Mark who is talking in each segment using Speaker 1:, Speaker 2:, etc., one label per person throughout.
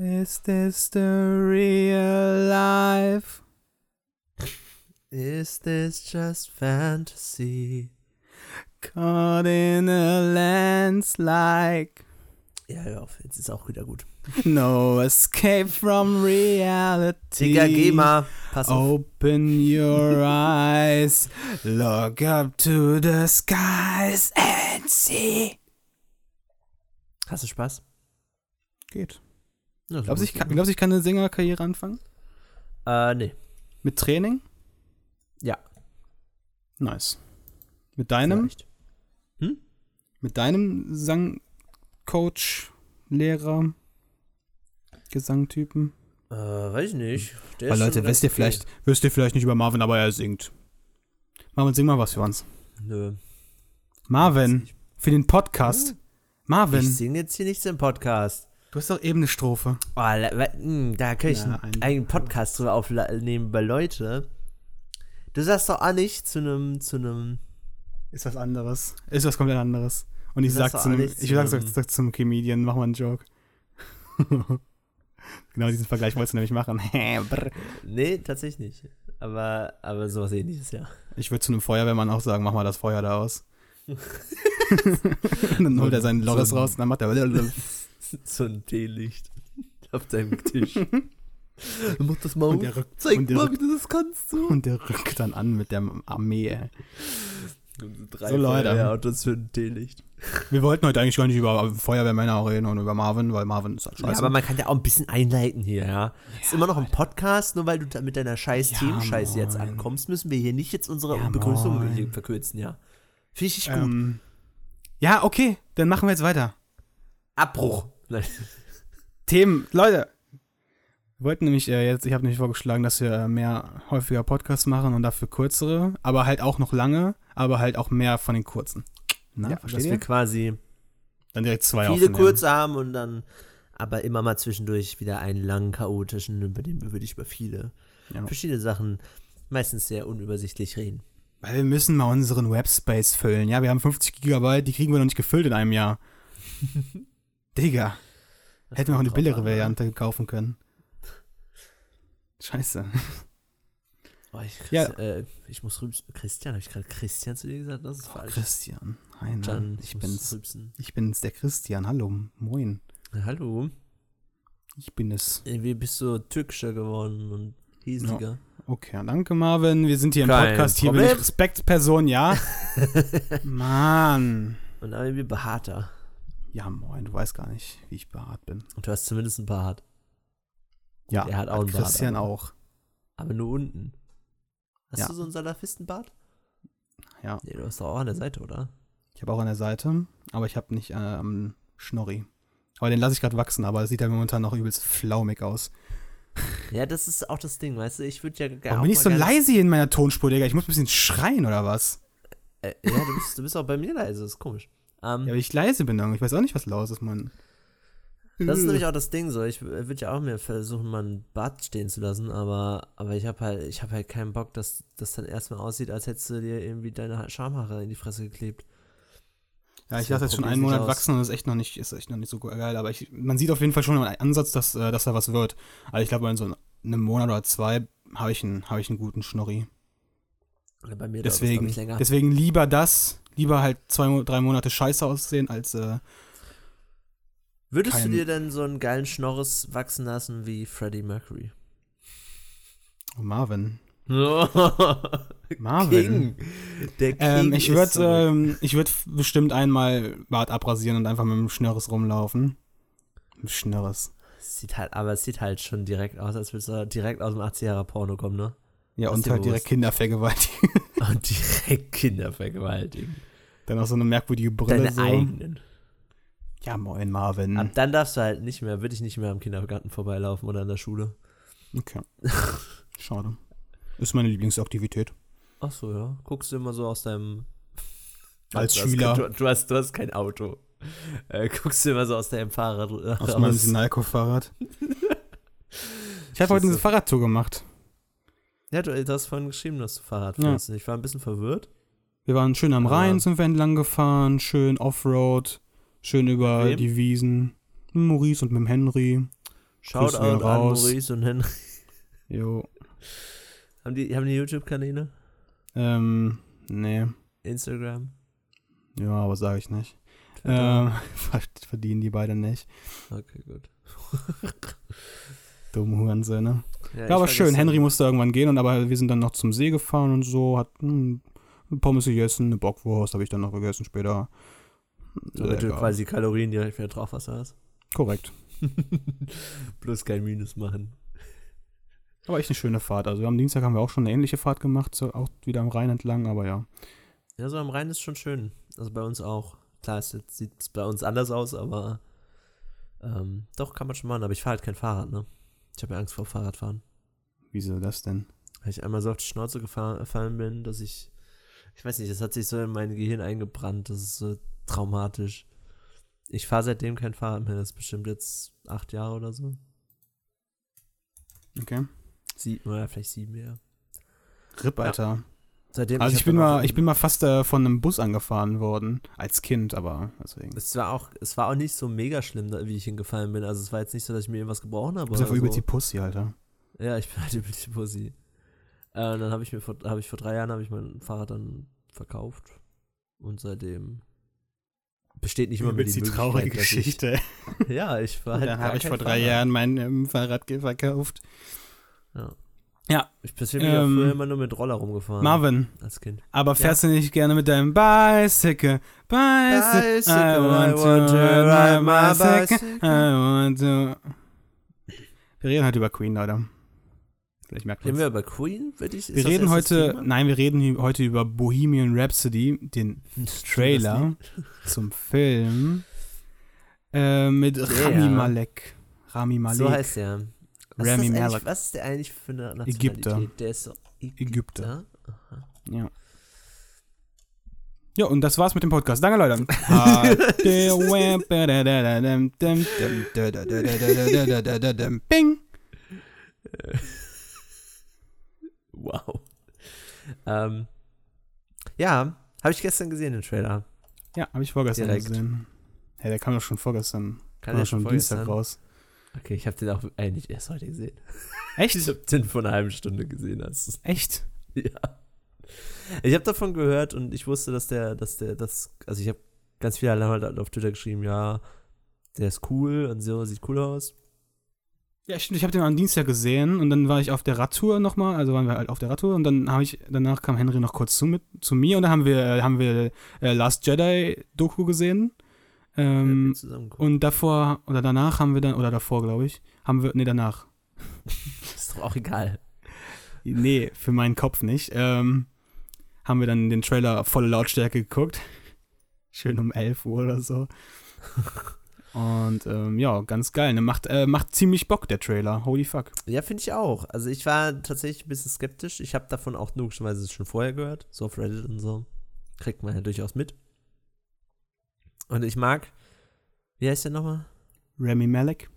Speaker 1: Is this the real life?
Speaker 2: Is this just fantasy?
Speaker 1: Caught in a landslide.
Speaker 2: Ja, hör auf, jetzt ist auch wieder gut.
Speaker 1: No escape from reality.
Speaker 2: Digga, geh mal. Pass auf.
Speaker 1: Open your eyes, look up to the skies and see.
Speaker 2: Hast du Spaß?
Speaker 1: Geht.
Speaker 2: Ja,
Speaker 1: Glaubst du, ich, kann- glaubst du, ich kann eine Sängerkarriere anfangen?
Speaker 2: Äh, nee.
Speaker 1: Mit Training?
Speaker 2: Ja.
Speaker 1: Nice. Mit deinem?
Speaker 2: Vielleicht.
Speaker 1: Mit deinem Sangcoach, Lehrer, Gesangtypen?
Speaker 2: Äh, weiß ich nicht. Der
Speaker 1: Weil
Speaker 2: ist
Speaker 1: Leute, wisst ihr vielleicht, wisst ihr vielleicht nicht über Marvin, aber er singt. Marvin, sing mal was für uns.
Speaker 2: Nö.
Speaker 1: Marvin, für den Podcast. Marvin,
Speaker 2: Ich singe jetzt hier nichts im Podcast.
Speaker 1: Du hast doch eben eine Strophe.
Speaker 2: Oh, wa- mh, da kann ich
Speaker 1: Na,
Speaker 2: einen
Speaker 1: ein-
Speaker 2: eigenen Podcast drüber aufnehmen bei Leute. Du sagst doch auch nicht zu einem, zu einem,
Speaker 1: Ist was anderes. Ist was komplett anderes. Und ich sag zum, ich sag, sag, sag zum Comedian, mach mal einen Joke. genau diesen Vergleich wolltest du nämlich machen.
Speaker 2: Nee, tatsächlich nicht. Aber, aber sowas ähnliches, ja.
Speaker 1: ich würde zu einem Feuerwehrmann auch sagen, mach mal das Feuer da aus. dann holt er seinen Loris raus und dann macht er.
Speaker 2: so ein Teelicht auf deinem Tisch. Mach das mal
Speaker 1: Und der rückt-
Speaker 2: Zeig
Speaker 1: und der
Speaker 2: mal, wie du das kannst. So,
Speaker 1: Und der rückt dann an mit der Armee. ey.
Speaker 2: Drei
Speaker 1: So, Leute.
Speaker 2: Ja, das für ein Teelicht.
Speaker 1: Wir wollten heute eigentlich gar nicht über Feuerwehrmänner reden und über Marvin, weil Marvin ist halt
Speaker 2: Ja,
Speaker 1: scheiße.
Speaker 2: aber man kann ja auch ein bisschen einleiten hier, ja. ist immer noch ein Podcast, nur weil du da mit deiner scheiß
Speaker 1: Ja,
Speaker 2: Themenscheiße jetzt ankommst, müssen wir hier nicht jetzt unsere
Speaker 1: Ja,
Speaker 2: Begrüßung verkürzen, ja. Finde ich gut.
Speaker 1: ähm, ja, okay, dann machen wir jetzt weiter.
Speaker 2: Abbruch. Nein.
Speaker 1: Themen, Leute. Wir wollten nämlich äh, jetzt, ich habe nämlich vorgeschlagen, dass wir äh, mehr häufiger Podcasts machen und dafür kürzere, aber halt auch noch lange, aber halt auch mehr von den kurzen. Na,
Speaker 2: Ja,
Speaker 1: versteht
Speaker 2: dass
Speaker 1: ihr?
Speaker 2: wir quasi
Speaker 1: Dann direkt zwei
Speaker 2: viele kurze haben und dann aber immer mal zwischendurch wieder einen langen, chaotischen, über den würde ich über viele
Speaker 1: Ja.
Speaker 2: verschiedene Sachen meistens sehr unübersichtlich reden.
Speaker 1: Weil wir müssen mal unseren Webspace füllen. Ja, wir haben 50 Gigabyte, die kriegen wir noch nicht gefüllt in einem Jahr. Digga,
Speaker 2: Das
Speaker 1: hätten wir auch eine billigere
Speaker 2: an, ne?
Speaker 1: Variante kaufen können. Scheiße.
Speaker 2: Oh, ich,
Speaker 1: Ja.
Speaker 2: äh, ich muss rübsen. Christian, habe ich gerade Christian zu dir gesagt? Das ist falsch.
Speaker 1: Christian. Hi,
Speaker 2: Can,
Speaker 1: Nein, ich
Speaker 2: muss
Speaker 1: bin's.
Speaker 2: rülpsen.
Speaker 1: Ich bin's, der Christian. Hallo, moin.
Speaker 2: Ja, hallo.
Speaker 1: Ich bin es.
Speaker 2: Irgendwie bist du türkischer geworden und hiesiger.
Speaker 1: Okay, danke Marvin. Wir sind hier im
Speaker 2: Kein
Speaker 1: Podcast. Hier
Speaker 2: Problem.
Speaker 1: ich Respektperson, ja? Mann.
Speaker 2: Und irgendwie behaarter.
Speaker 1: Ja, moin, du weißt gar nicht, wie ich behaart bin.
Speaker 2: Und du hast zumindest einen Bart.
Speaker 1: Ja,
Speaker 2: er hat auch einen Bart,
Speaker 1: Christian
Speaker 2: aber-
Speaker 1: auch.
Speaker 2: Aber nur unten. Hast
Speaker 1: Ja.
Speaker 2: du so einen Salafistenbart?
Speaker 1: Ja.
Speaker 2: Nee, du hast doch auch an der Seite, oder?
Speaker 1: Ich habe auch an der Seite, aber ich habe nicht äh, am Schnorri. Aber den lasse ich gerade wachsen, aber es sieht ja momentan noch übelst flaumig aus.
Speaker 2: Ja, das ist auch das Ding, weißt du? Ich würde ja gerne.
Speaker 1: Warum bin ich so leise hier in meiner Tonspur, Digga? Ich muss ein bisschen schreien oder was?
Speaker 2: Äh, ja, du bist, du bist auch bei mir leise, das ist komisch. Ähm,
Speaker 1: Ja, weil ich leise bin. Ich weiß auch nicht, was los ist, Mann.
Speaker 2: Das ist
Speaker 1: Hm.
Speaker 2: nämlich auch das Ding so. Ich würde ja auch mir versuchen, mal einen Bart stehen zu lassen, aber, aber ich habe halt, ich habe halt keinen Bock, dass das dann erstmal aussieht, als hättest du dir irgendwie deine Schamhaare in die Fresse geklebt.
Speaker 1: Ja, ich
Speaker 2: Das
Speaker 1: lasse jetzt schon einen Monat
Speaker 2: aus.
Speaker 1: wachsen und das ist echt noch nicht, ist echt noch nicht so geil. Aber ich, man sieht auf jeden Fall schon einen Ansatz, dass, äh, dass da was wird. Also ich glaube, in so einem Monat oder zwei habe ich, einen- habe ich einen guten Schnorri.
Speaker 2: Oder bei mir dauert das,
Speaker 1: Deswegen,
Speaker 2: ich, länger.
Speaker 1: deswegen lieber das, lieber halt zwei, drei Monate scheiße aussehen, als äh,
Speaker 2: Würdest du dir denn so einen geilen Schnorres wachsen lassen wie Freddie Mercury?
Speaker 1: Marvin.
Speaker 2: Marvin. King. Der King
Speaker 1: Ähm, ich würde
Speaker 2: zurück.
Speaker 1: ähm, ich würd bestimmt einmal Bart abrasieren und einfach mit dem Schnörres rumlaufen. Mit Schnörres.
Speaker 2: Sieht halt, aber es sieht halt schon direkt aus, als würdest du direkt aus dem 80er Porno kommen, ne?
Speaker 1: Ja, und halt direkt. Kinder vergewaltigen.
Speaker 2: Und direkt Kinder vergewaltigen.
Speaker 1: Dann auch so eine merkwürdige Brille
Speaker 2: Deine
Speaker 1: so.
Speaker 2: eigenen.
Speaker 1: Ja, moin Marvin.
Speaker 2: Ab dann darfst du halt nicht mehr, würde ich nicht mehr am Kindergarten vorbeilaufen oder an der Schule.
Speaker 1: Okay. Schade. Ist meine Lieblingsaktivität.
Speaker 2: Ach so, ja. Guckst du immer so aus deinem.
Speaker 1: Als
Speaker 2: du hast
Speaker 1: Schüler.
Speaker 2: kein- Du, du, hast, du hast kein Auto. Äh, guckst du immer so aus deinem Fahrrad äh,
Speaker 1: Aus
Speaker 2: raus.
Speaker 1: meinem Sinalco-Fahrrad. Ich habe heute eine. Fahrradtour gemacht.
Speaker 2: Ja, du, du hast vorhin geschrieben, dass du Fahrrad
Speaker 1: Ja.
Speaker 2: fährst. Ich war ein bisschen verwirrt.
Speaker 1: Wir waren schön am Rhein, sind wir entlang gefahren, schön Offroad, schön über
Speaker 2: Wem?
Speaker 1: die Wiesen. Mit Maurice und mit dem Henry.
Speaker 2: Shoutout an
Speaker 1: raus.
Speaker 2: Maurice und Henry.
Speaker 1: Jo.
Speaker 2: Haben die, haben die YouTube-Kanäle?
Speaker 1: Ähm, nee.
Speaker 2: Instagram?
Speaker 1: Ja, aber sage ich nicht. Ähm, verdienen die beide nicht.
Speaker 2: Okay, gut.
Speaker 1: Dumme Hurensöhne.
Speaker 2: Ja,
Speaker 1: Ja, aber schön. Henry musste irgendwann gehen, und aber wir sind dann noch zum See gefahren und so, hat Pommes gegessen, eine Bockwurst habe ich dann noch gegessen später.
Speaker 2: Damit du quasi Kalorien direkt wieder drauf hast.
Speaker 1: Korrekt.
Speaker 2: Bloß kein Minus machen.
Speaker 1: Aber echt eine schöne Fahrt. Also am Dienstag haben wir auch schon eine ähnliche Fahrt gemacht, so auch wieder am Rhein entlang, aber ja.
Speaker 2: Ja, so am Rhein ist schon schön. Also bei uns auch. Klar, es jetzt sieht es bei uns anders aus, aber ähm, doch kann man schon machen. Aber ich fahre halt kein Fahrrad, ne? Ich habe ja Angst vor Fahrradfahren.
Speaker 1: Wieso das denn?
Speaker 2: Weil ich einmal so auf die Schnauze gefallen bin, dass ich, ich weiß nicht, das hat sich so in mein Gehirn eingebrannt. Das ist so traumatisch. Ich fahre seitdem kein Fahrrad mehr. Das ist bestimmt jetzt acht Jahre oder so.
Speaker 1: Okay.
Speaker 2: Sieben oder vielleicht sieben Jahre.
Speaker 1: Ripp, Alter.
Speaker 2: Seitdem
Speaker 1: Also ich
Speaker 2: hab
Speaker 1: bin mal, ich bin mal fast äh, von einem Bus angefahren worden, als Kind, aber deswegen.
Speaker 2: Es war auch, es war auch nicht so mega schlimm, wie ich hingefallen bin. Also es war jetzt nicht so, dass ich mir irgendwas gebrochen habe.
Speaker 1: Du bist ja übelst
Speaker 2: so.
Speaker 1: die Pussy, Alter.
Speaker 2: Ja, ich bin halt über die Pussy. Äh, dann habe ich mir vor, habe ich vor drei Jahren habe ich mein Fahrrad dann verkauft und seitdem besteht nicht immer mehr die,
Speaker 1: die traurige Geschichte.
Speaker 2: Ich, ja, ich war halt
Speaker 1: Dann habe ich vor drei
Speaker 2: Fahrrad.
Speaker 1: Jahren mein ähm, Fahrrad verkauft.
Speaker 2: Ja.
Speaker 1: Ja.
Speaker 2: Ich bin ja
Speaker 1: Ähm,
Speaker 2: früher immer nur mit Roller rumgefahren.
Speaker 1: Marvin,
Speaker 2: Als Kind.
Speaker 1: aber fährst du nicht gerne mit deinem Bicycle? Bicycle,
Speaker 2: Bicycle,
Speaker 1: I want to ride my bicycle. I want to. Wir reden heute über Queen, Leute. Vielleicht merkt
Speaker 2: Reden wir über Queen? Würde ich,
Speaker 1: Wir
Speaker 2: das
Speaker 1: reden heute, nein, wir reden heute über Bohemian Rhapsody, den Trailer zum Film äh, mit Rami
Speaker 2: Ja.
Speaker 1: Malek. Rami Malek.
Speaker 2: So heißt der. Was,
Speaker 1: Rami Malek.
Speaker 2: was ist der eigentlich für eine Nationalität?
Speaker 1: Ägypter.
Speaker 2: Der ist so Ägypter.
Speaker 1: Ägypter. Ja. Ja, und das war's mit dem Podcast. Danke, Leute. Bing.
Speaker 2: Wow. Ähm, ja, habe ich gestern gesehen, den Trailer.
Speaker 1: Ja, habe ich vorgestern
Speaker 2: Direkt.
Speaker 1: gesehen. Hey, der kam doch schon vorgestern.
Speaker 2: Kann
Speaker 1: Kam doch schon Dienstag raus.
Speaker 2: Okay, ich habe den auch eigentlich erst heute gesehen.
Speaker 1: Echt?
Speaker 2: Ich habe den vor einer halben Stunde gesehen. Hast.
Speaker 1: Echt?
Speaker 2: Ja. Ich habe davon gehört und ich wusste, dass der, dass der, das, also ich habe ganz viele halt auf Twitter geschrieben, ja, der ist cool und so, sieht cool aus.
Speaker 1: Ja, stimmt. Ich habe den am Dienstag gesehen und dann war ich auf der Radtour nochmal, also waren wir halt auf der Radtour und dann habe ich, danach kam Henry noch kurz zu, mit, zu mir und dann haben wir, äh, haben wir äh, Last Jedi Doku gesehen. Ähm, und davor oder danach haben wir dann, oder davor glaube ich, haben wir, nee, danach.
Speaker 2: ist doch auch egal.
Speaker 1: Nee, für meinen Kopf nicht. Ähm, haben wir dann den Trailer volle Lautstärke geguckt. Schön um 11 Uhr oder so. Und ähm, ja, ganz geil. Ne? Macht, äh, macht ziemlich Bock, der Trailer. Holy fuck.
Speaker 2: Ja, finde ich auch. Also ich war tatsächlich ein bisschen skeptisch. Ich habe davon auch logischerweise schon vorher gehört, so auf Reddit und so. Kriegt man ja durchaus mit. Und ich mag, wie heißt der nochmal?
Speaker 1: Remy Malek.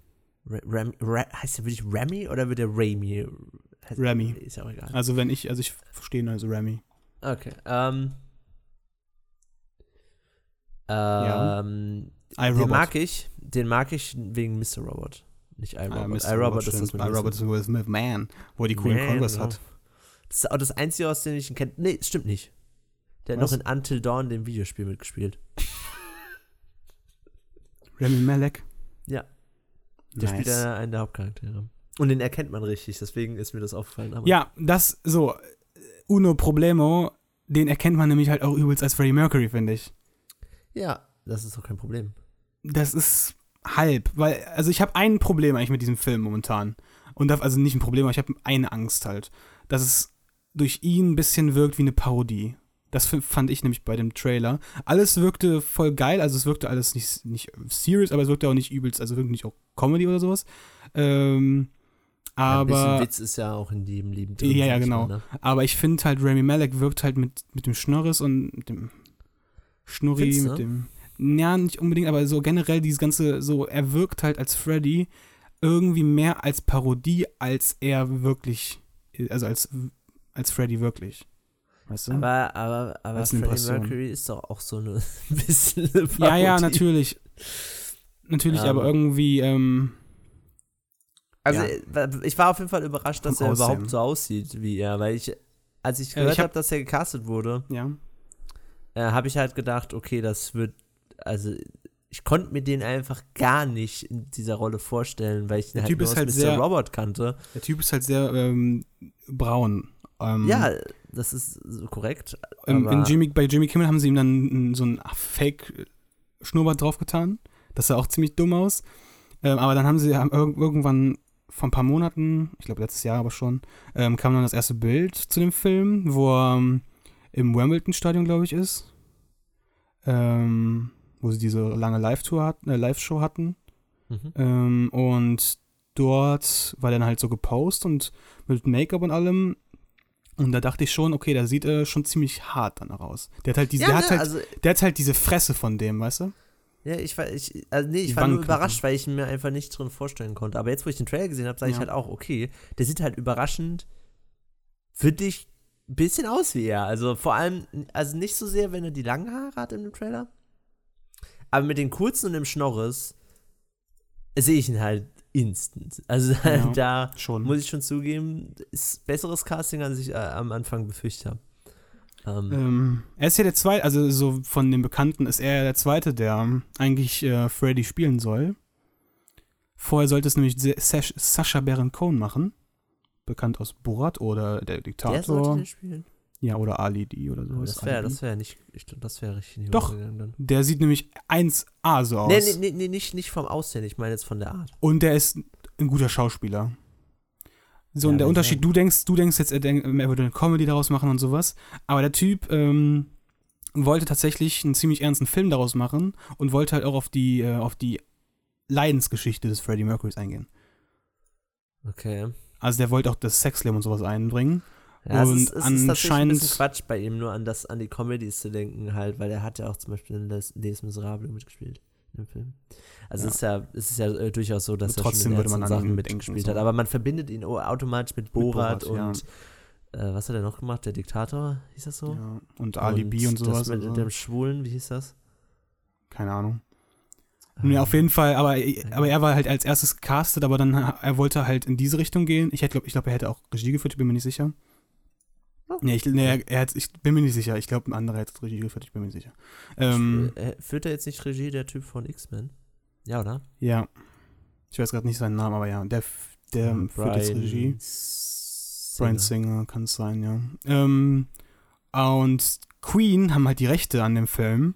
Speaker 2: Ra heißt der wirklich Remy oder wird der Ramy? Heißt-
Speaker 1: Remy.
Speaker 2: Ist ja auch egal.
Speaker 1: Also wenn ich, also ich verstehe nur also Remy.
Speaker 2: Okay. Ähm. Ähm, den mag ich, den mag ich wegen Mr. Robot. Nicht iRobot.
Speaker 1: Ah, Mr.
Speaker 2: iRobot ist das mit
Speaker 1: iRobot ist
Speaker 2: Will
Speaker 1: Smith, man. Wo er die coolen Converse
Speaker 2: genau.
Speaker 1: hat.
Speaker 2: Das ist auch das Einzige, aus dem ich ihn kenne. Nee, stimmt nicht. Der hat
Speaker 1: Was?
Speaker 2: noch in Until Dawn, dem Videospiel, mitgespielt.
Speaker 1: Remy Malek.
Speaker 2: Ja. Der spielt
Speaker 1: Nice.
Speaker 2: da einen der Hauptcharaktere. Und den erkennt man richtig, deswegen ist mir das aufgefallen. Aber
Speaker 1: Ja, das, so, Uno Problemo, den erkennt man nämlich halt auch übelst als Freddie Mercury, finde ich.
Speaker 2: ja, das ist doch kein Problem.
Speaker 1: Das ist halb, weil, also ich habe ein Problem eigentlich mit diesem Film momentan. Und das, also nicht ein Problem, aber ich habe eine Angst halt, dass es durch ihn ein bisschen wirkt wie eine Parodie. Das fand ich nämlich bei dem Trailer. Alles wirkte voll geil, also es wirkte alles nicht, nicht serious, aber es wirkte auch nicht übelst, also wirklich nicht auch Comedy oder sowas. Ähm,
Speaker 2: ja, ein bisschen
Speaker 1: aber,
Speaker 2: Witz ist ja auch in jedem Leben
Speaker 1: Ja, ja,
Speaker 2: ich
Speaker 1: genau.
Speaker 2: mal, ne?
Speaker 1: aber ich finde halt, Rami Malek wirkt halt mit, mit dem Schnörres und mit dem Schnurri,
Speaker 2: Findest du?
Speaker 1: mit dem. Ja, nicht unbedingt, aber so generell dieses ganze, so, er wirkt halt als Freddy irgendwie mehr als Parodie, als er wirklich, also als, als Freddy wirklich. Weißt du?
Speaker 2: Aber, aber, aber Freddie
Speaker 1: Impression.
Speaker 2: Mercury ist doch auch so eine ein bisschen eine
Speaker 1: ja, ja,
Speaker 2: Parodie.
Speaker 1: natürlich. Natürlich,
Speaker 2: Ähm.
Speaker 1: aber irgendwie, ähm,
Speaker 2: Also
Speaker 1: Ja.
Speaker 2: äh, ich war auf jeden Fall überrascht, dass
Speaker 1: Vom
Speaker 2: er
Speaker 1: Aussehen.
Speaker 2: überhaupt so aussieht wie er, weil ich, als ich
Speaker 1: Äh,
Speaker 2: gehört
Speaker 1: hab-
Speaker 2: habe, dass er gecastet wurde,
Speaker 1: Ja.
Speaker 2: äh, habe ich halt gedacht, okay, das wird, also ich konnte mir den einfach gar nicht in dieser Rolle vorstellen, weil ich
Speaker 1: Der
Speaker 2: halt
Speaker 1: Typ
Speaker 2: nur
Speaker 1: halt
Speaker 2: Mr.
Speaker 1: sehr-
Speaker 2: Robot kannte.
Speaker 1: Der Typ ist halt sehr ähm, braun. Ähm,
Speaker 2: Ja, das ist so korrekt.
Speaker 1: ähm, Jimmy, bei Jimmy Kimmel haben sie ihm dann so ein Fake-Schnurrbart draufgetan. Das sah auch ziemlich dumm aus. Ähm, aber dann haben sie haben irg irgendwann vor ein paar Monaten, ich glaube letztes Jahr aber schon, ähm, kam dann das erste Bild zu dem Film, wo er ähm, im Wimbledon-Stadion, glaube ich, ist. Ähm, wo sie diese lange Live-Tour hatten, äh, Live-Show hatten.
Speaker 2: Mhm.
Speaker 1: Ähm, und dort war dann halt so gepostet und mit Make-up und allem. Und da dachte ich schon, okay, der sieht äh, schon ziemlich hart dann aus. Der hat halt diese,
Speaker 2: Ja,
Speaker 1: der,
Speaker 2: ne,
Speaker 1: hat halt,
Speaker 2: also,
Speaker 1: der hat halt diese Fresse von dem, weißt du?
Speaker 2: ja, ich war, ich, also nee,
Speaker 1: Die
Speaker 2: ich war nur überrascht, weil ich ihn mir einfach nicht drin vorstellen konnte. Aber jetzt, wo ich den Trailer gesehen habe, sage ich
Speaker 1: Ja.
Speaker 2: halt auch, okay, der sieht halt überraschend für dich ein bisschen aus wie er. Also vor allem, also nicht so sehr, wenn er die langen Haare hat in dem Trailer. Aber mit den kurzen und dem Schnorres sehe ich ihn halt instant. Also
Speaker 1: Ja.
Speaker 2: da
Speaker 1: Schon.
Speaker 2: muss ich schon zugeben, ist besseres Casting, als ich äh, am Anfang befürchtet habe. Ähm,
Speaker 1: Ähm, er ist ja der zweite, also so von den Bekannten ist er der zweite, der eigentlich äh, Freddy spielen soll. Vorher sollte es nämlich Sash- Sacha Baron Cohen machen. Bekannt aus Borat oder Der
Speaker 2: der sollte
Speaker 1: Diktator.
Speaker 2: den spielen.
Speaker 1: Ja, oder Ali D oder so.
Speaker 2: Das wäre das wär nicht, ich glaube, das wäre richtig
Speaker 1: Doch. Der sieht nämlich 1A so aus.
Speaker 2: Nee, nee, nee, nee, nicht, nicht vom Aussehen, ich meine jetzt von der Art.
Speaker 1: Und der ist ein guter Schauspieler. So,
Speaker 2: Ja,
Speaker 1: und der Unterschied,
Speaker 2: ja.
Speaker 1: du denkst, du denkst jetzt, er, er würde eine Comedy daraus machen und sowas. Aber der Typ ähm, wollte tatsächlich einen ziemlich ernsten Film daraus machen und wollte halt auch auf die, äh, auf die Leidensgeschichte des Freddie Mercurys eingehen.
Speaker 2: Okay.
Speaker 1: Also der wollte auch das Sexleben und sowas einbringen.
Speaker 2: Ja, es
Speaker 1: Und
Speaker 2: ist, es ist ein
Speaker 1: anscheinend-
Speaker 2: bisschen Quatsch bei ihm, nur an, das, an die Comedies zu denken halt, weil er hat ja auch zum Beispiel in Les, Les Miserables mitgespielt im Film. Also
Speaker 1: Ja.
Speaker 2: es ist ja, es ist ja äh, durchaus so, dass
Speaker 1: Aber
Speaker 2: er
Speaker 1: trotzdem
Speaker 2: schon
Speaker 1: würde man
Speaker 2: Sachen mitgespielt
Speaker 1: denken,
Speaker 2: hat.
Speaker 1: so.
Speaker 2: Aber man verbindet ihn au- automatisch mit Borat,
Speaker 1: Borat,
Speaker 2: und äh, was hat er noch gemacht? Der Diktator, hieß das so?
Speaker 1: Ja. Und Ali B und sowas.
Speaker 2: Das mit
Speaker 1: also,
Speaker 2: dem Schwulen, wie hieß das?
Speaker 1: keine Ahnung. Nee, auf jeden Fall, aber, aber er war halt als erstes gecastet, aber dann, er wollte halt in diese Richtung gehen. Ich glaube, ich glaub, er hätte auch Regie geführt, ich bin mir nicht sicher. Nee, ich, nee er, hat, ich bin mir nicht sicher. Ich glaube, ein anderer hätte Regie geführt, ich bin mir nicht sicher. Ähm,
Speaker 2: äh, führt er jetzt nicht Regie, der Typ von X-Men? Ja, oder?
Speaker 1: ja. Ich weiß gerade nicht seinen Namen, aber ja, der, der führt jetzt Regie. Brian Singer kann es sein, ja. Ähm, und Queen haben halt die Rechte an dem Film.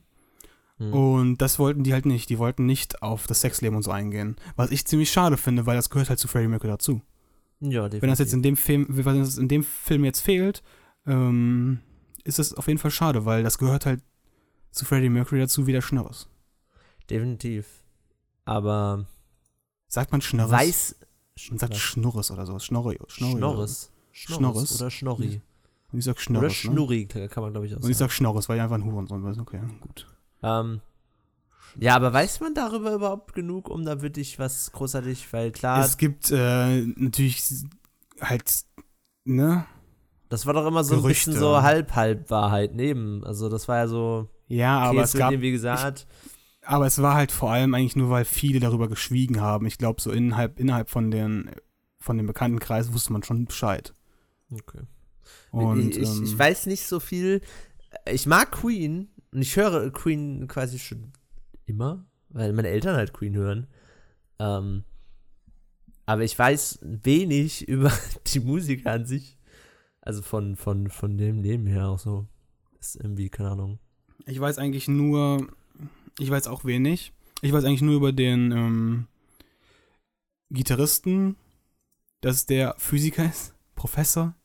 Speaker 2: Hm.
Speaker 1: Und das wollten die halt nicht. Die wollten nicht auf das Sexleben und so eingehen. Was ich ziemlich schade finde, weil das gehört halt zu Freddie Mercury dazu.
Speaker 2: Ja, definitiv.
Speaker 1: Wenn das jetzt in dem Film, wenn das in dem Film jetzt fehlt, ähm, ist es auf jeden Fall schade, weil das gehört halt zu Freddie Mercury dazu wie der Schnurres.
Speaker 2: Definitiv. Aber
Speaker 1: Sagt man Schnurres?
Speaker 2: weiß.
Speaker 1: Man sagt
Speaker 2: was?
Speaker 1: Schnurres oder so. Schnorri. Schnorri.
Speaker 2: Schnorres.
Speaker 1: Schnorres.
Speaker 2: Oder Schnorri.
Speaker 1: Und ich sag
Speaker 2: Oder
Speaker 1: Schnurres. Ne?
Speaker 2: Schnurri kann man, glaube ich, auch
Speaker 1: Und ich
Speaker 2: sagen.
Speaker 1: sag Schnorres, weil ich einfach ein Hurensohn bin. Okay, gut.
Speaker 2: Ähm, ja, aber weiß man darüber überhaupt genug, um da wirklich was großartig, weil klar,
Speaker 1: es gibt äh, natürlich halt, ne?
Speaker 2: Das war doch immer so ein
Speaker 1: Gerüchte.
Speaker 2: bisschen so Halb-Halb-Wahrheit neben. Also das war ja so,
Speaker 1: Ja, aber
Speaker 2: es
Speaker 1: es gab
Speaker 2: irgendwie gesagt,
Speaker 1: Aber es war halt vor allem eigentlich nur, weil viele darüber geschwiegen haben. Ich glaube, so innerhalb, innerhalb von den von dem Bekanntenkreis wusste man schon Bescheid.
Speaker 2: okay.
Speaker 1: Und,
Speaker 2: ich, ich,
Speaker 1: ähm,
Speaker 2: ich weiß nicht so viel. Ich mag Queen und ich höre Queen quasi schon immer, weil meine Eltern halt Queen hören. Ähm, aber ich weiß wenig über die Musiker an sich. Also von, von, von dem Leben her auch so. Ist irgendwie, keine Ahnung.
Speaker 1: ich weiß eigentlich nur, ich weiß auch wenig. Ich weiß eigentlich nur über den ähm, Gitarristen, dass der Physiker ist, Professor,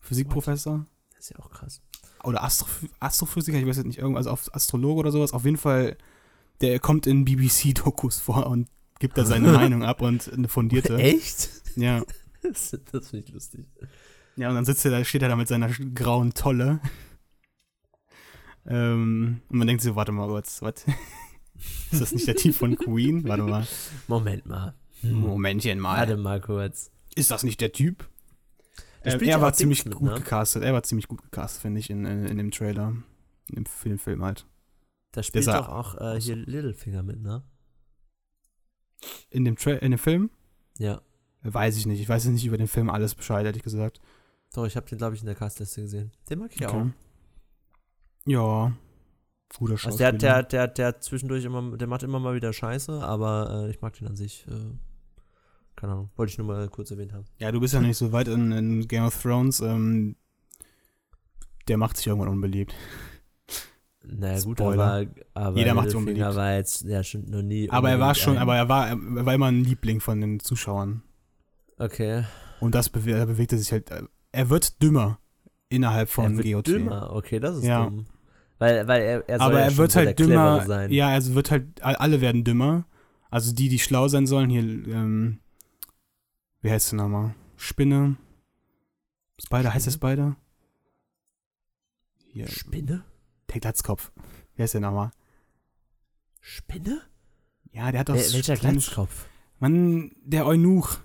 Speaker 1: Physikprofessor
Speaker 2: Das ist ja auch krass.
Speaker 1: oder Astroph Astrophysiker, ich weiß jetzt nicht, irgendwas, also Astrologe oder sowas. Auf jeden Fall, der kommt in BBC-Dokus vor und gibt da seine Meinung ab und eine fundierte.
Speaker 2: Echt?
Speaker 1: Ja.
Speaker 2: Das, das finde ich lustig.
Speaker 1: Ja, und dann sitzt er da, steht er da mit seiner grauen Tolle. Ähm, und man denkt so, warte mal kurz, was? Ist das nicht der Typ von Queen? Warte mal.
Speaker 2: Moment mal.
Speaker 1: Momentchen mal.
Speaker 2: Warte mal kurz.
Speaker 1: Ist das nicht der Typ?
Speaker 2: Der
Speaker 1: Ähm, er war ziemlich
Speaker 2: mit,
Speaker 1: gut
Speaker 2: ne?
Speaker 1: gecastet. Er war ziemlich gut gecastet, finde ich, in, in, in dem Trailer. In dem, den Film halt.
Speaker 2: Da spielt
Speaker 1: sah
Speaker 2: doch auch äh, hier Littlefinger mit, ne?
Speaker 1: In dem, Tra in dem Film?
Speaker 2: Ja.
Speaker 1: Weiß ich nicht. Ich weiß nicht über den Film alles Bescheid, ehrlich gesagt.
Speaker 2: Doch, ich habe den, glaube ich, in der Castliste gesehen. Den mag ich auch.
Speaker 1: Okay. Ja. Guter
Speaker 2: Also
Speaker 1: Schauspieler.
Speaker 2: der, der, der, der zwischendurch immer, der macht immer mal wieder Scheiße, aber äh, ich mag den an sich. Äh, keine Ahnung, wollte ich nur mal kurz erwähnt haben.
Speaker 1: ja, du bist ja nicht so weit in, in Game of Thrones. Ähm, der macht sich irgendwann unbeliebt.
Speaker 2: Naja, gut, aber, aber
Speaker 1: Jeder macht sich unbeliebt.
Speaker 2: war jetzt ja schon noch nie.
Speaker 1: Aber er war schon, aber er war, er war immer ein Liebling von den Zuschauern.
Speaker 2: Okay.
Speaker 1: Und das bewe bewegte sich halt. Er wird dümmer innerhalb von
Speaker 2: er wird
Speaker 1: GOT.
Speaker 2: dümmer, okay, das ist
Speaker 1: Ja.
Speaker 2: dumm. Weil, weil er, er soll
Speaker 1: aber
Speaker 2: ja
Speaker 1: er
Speaker 2: schon
Speaker 1: wird halt dümmer.
Speaker 2: sein.
Speaker 1: Ja, also wird halt, alle werden dümmer. Also die, die schlau sein sollen, hier, ähm, wie heißt der nochmal? Spinne. Spider, heißt der Spider? Hier,
Speaker 2: Spinne?
Speaker 1: der Glatzkopf. Wie heißt der nochmal?
Speaker 2: Spinne?
Speaker 1: Ja, der hat doch
Speaker 2: Wel welcher Glatzkopf?
Speaker 1: Mann, der Eunuch.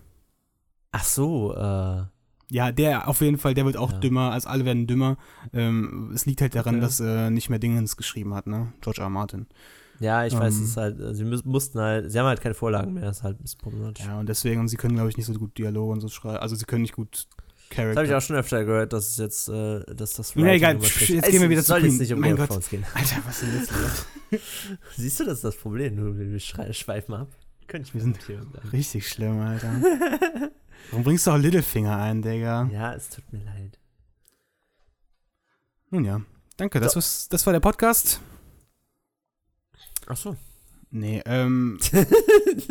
Speaker 2: Ach so, äh.
Speaker 1: Ja, der auf jeden Fall, der wird auch
Speaker 2: Ja.
Speaker 1: dümmer, also alle werden dümmer. Ähm, es liegt halt daran,
Speaker 2: Okay.
Speaker 1: dass äh, nicht mehr Dingens geschrieben hat, ne? George R. R. Martin.
Speaker 2: Ja, ich weiß,
Speaker 1: Ähm.
Speaker 2: es ist halt, äh, sie mussten halt, sie haben halt keine Vorlagen mehr, das ist halt ein bisschen problematisch.
Speaker 1: Ja, und deswegen, und sie können, glaube ich, nicht so gut Dialoge und so schreiben. Also sie können nicht gut
Speaker 2: Das habe ich auch schon öfter gehört, dass es jetzt, äh, dass das
Speaker 1: Ja, egal, jetzt
Speaker 2: Es
Speaker 1: gehen wir wieder zu
Speaker 2: jetzt
Speaker 1: Queen.
Speaker 2: nicht um
Speaker 1: Mein Gott.
Speaker 2: Gehen.
Speaker 1: Alter, was denn jetzt los?
Speaker 2: Siehst du, das ist das Problem, wir schweifen ab. Könnte ich mir
Speaker 1: sind. Richtig schlimm, Alter. Warum bringst du auch Littlefinger ein, Digga?
Speaker 2: Ja, es tut mir leid.
Speaker 1: Nun ja. Danke, das, was, das war der Podcast.
Speaker 2: Ach so.
Speaker 1: Nee, ähm,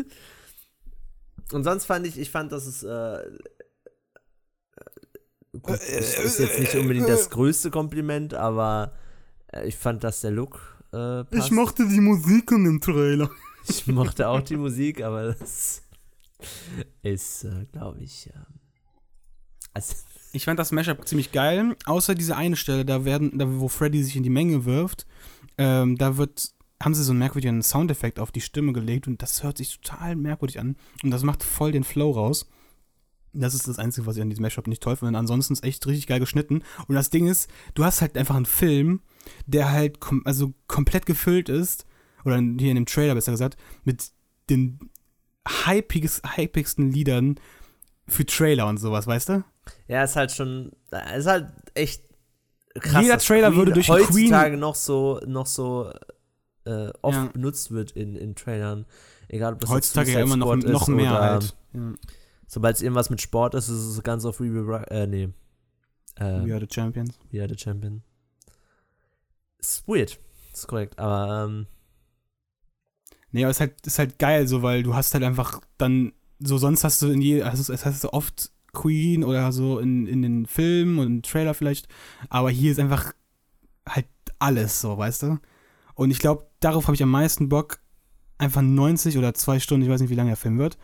Speaker 2: Und sonst fand ich, ich fand, dass es, äh, gut,
Speaker 1: Äh,
Speaker 2: ist jetzt nicht unbedingt das größte Kompliment, aber äh, ich fand, dass der Look äh, passt.
Speaker 1: mochte die Musik in dem Trailer.
Speaker 2: Ich mochte auch die Musik, aber das ist, äh, glaube ich, ähm, also,
Speaker 1: Ich fand das Mashup ziemlich geil, außer diese eine Stelle, da werden, da wo Freddy sich in die Menge wirft, ähm, da wird, haben sie so einen merkwürdigen Soundeffekt auf die Stimme gelegt und das hört sich total merkwürdig an und das macht voll den Flow raus. Das ist das Einzige, was ich an diesem Mashup nicht toll finde. Ansonsten ist echt richtig geil geschnitten. Und das Ding ist, du hast halt einfach einen Film, der halt kom also komplett gefüllt ist, oder hier in dem Trailer besser gesagt, mit den hypigst, hypigsten Liedern für Trailer und sowas, weißt du?
Speaker 2: ja, ist halt schon, ist halt echt krass.
Speaker 1: Jeder Trailer
Speaker 2: Queen
Speaker 1: würde durch
Speaker 2: heutzutage noch so, noch so äh, oft
Speaker 1: Ja.
Speaker 2: benutzt wird in, in Trailern. Egal, ob das
Speaker 1: Heutzutage ja immer noch,
Speaker 2: Squad
Speaker 1: noch
Speaker 2: ist
Speaker 1: mehr
Speaker 2: oder,
Speaker 1: halt. Ja.
Speaker 2: Sobald es irgendwas mit Sport ist, ist es ganz auf We äh, nee. Äh,
Speaker 1: We are the Champions.
Speaker 2: We are the Champion. Ist weird. Ist korrekt, aber ähm,
Speaker 1: Nee, aber es ist halt, ist halt geil, so, weil du hast halt einfach dann, so sonst hast du in je, also es hast du oft Queen oder so in, in den Filmen und im Trailer vielleicht, aber hier ist einfach halt alles so, weißt du? Und ich glaube, darauf habe ich am meisten Bock, einfach 90 oder zwei Stunden, ich weiß nicht, wie lange der Film wird,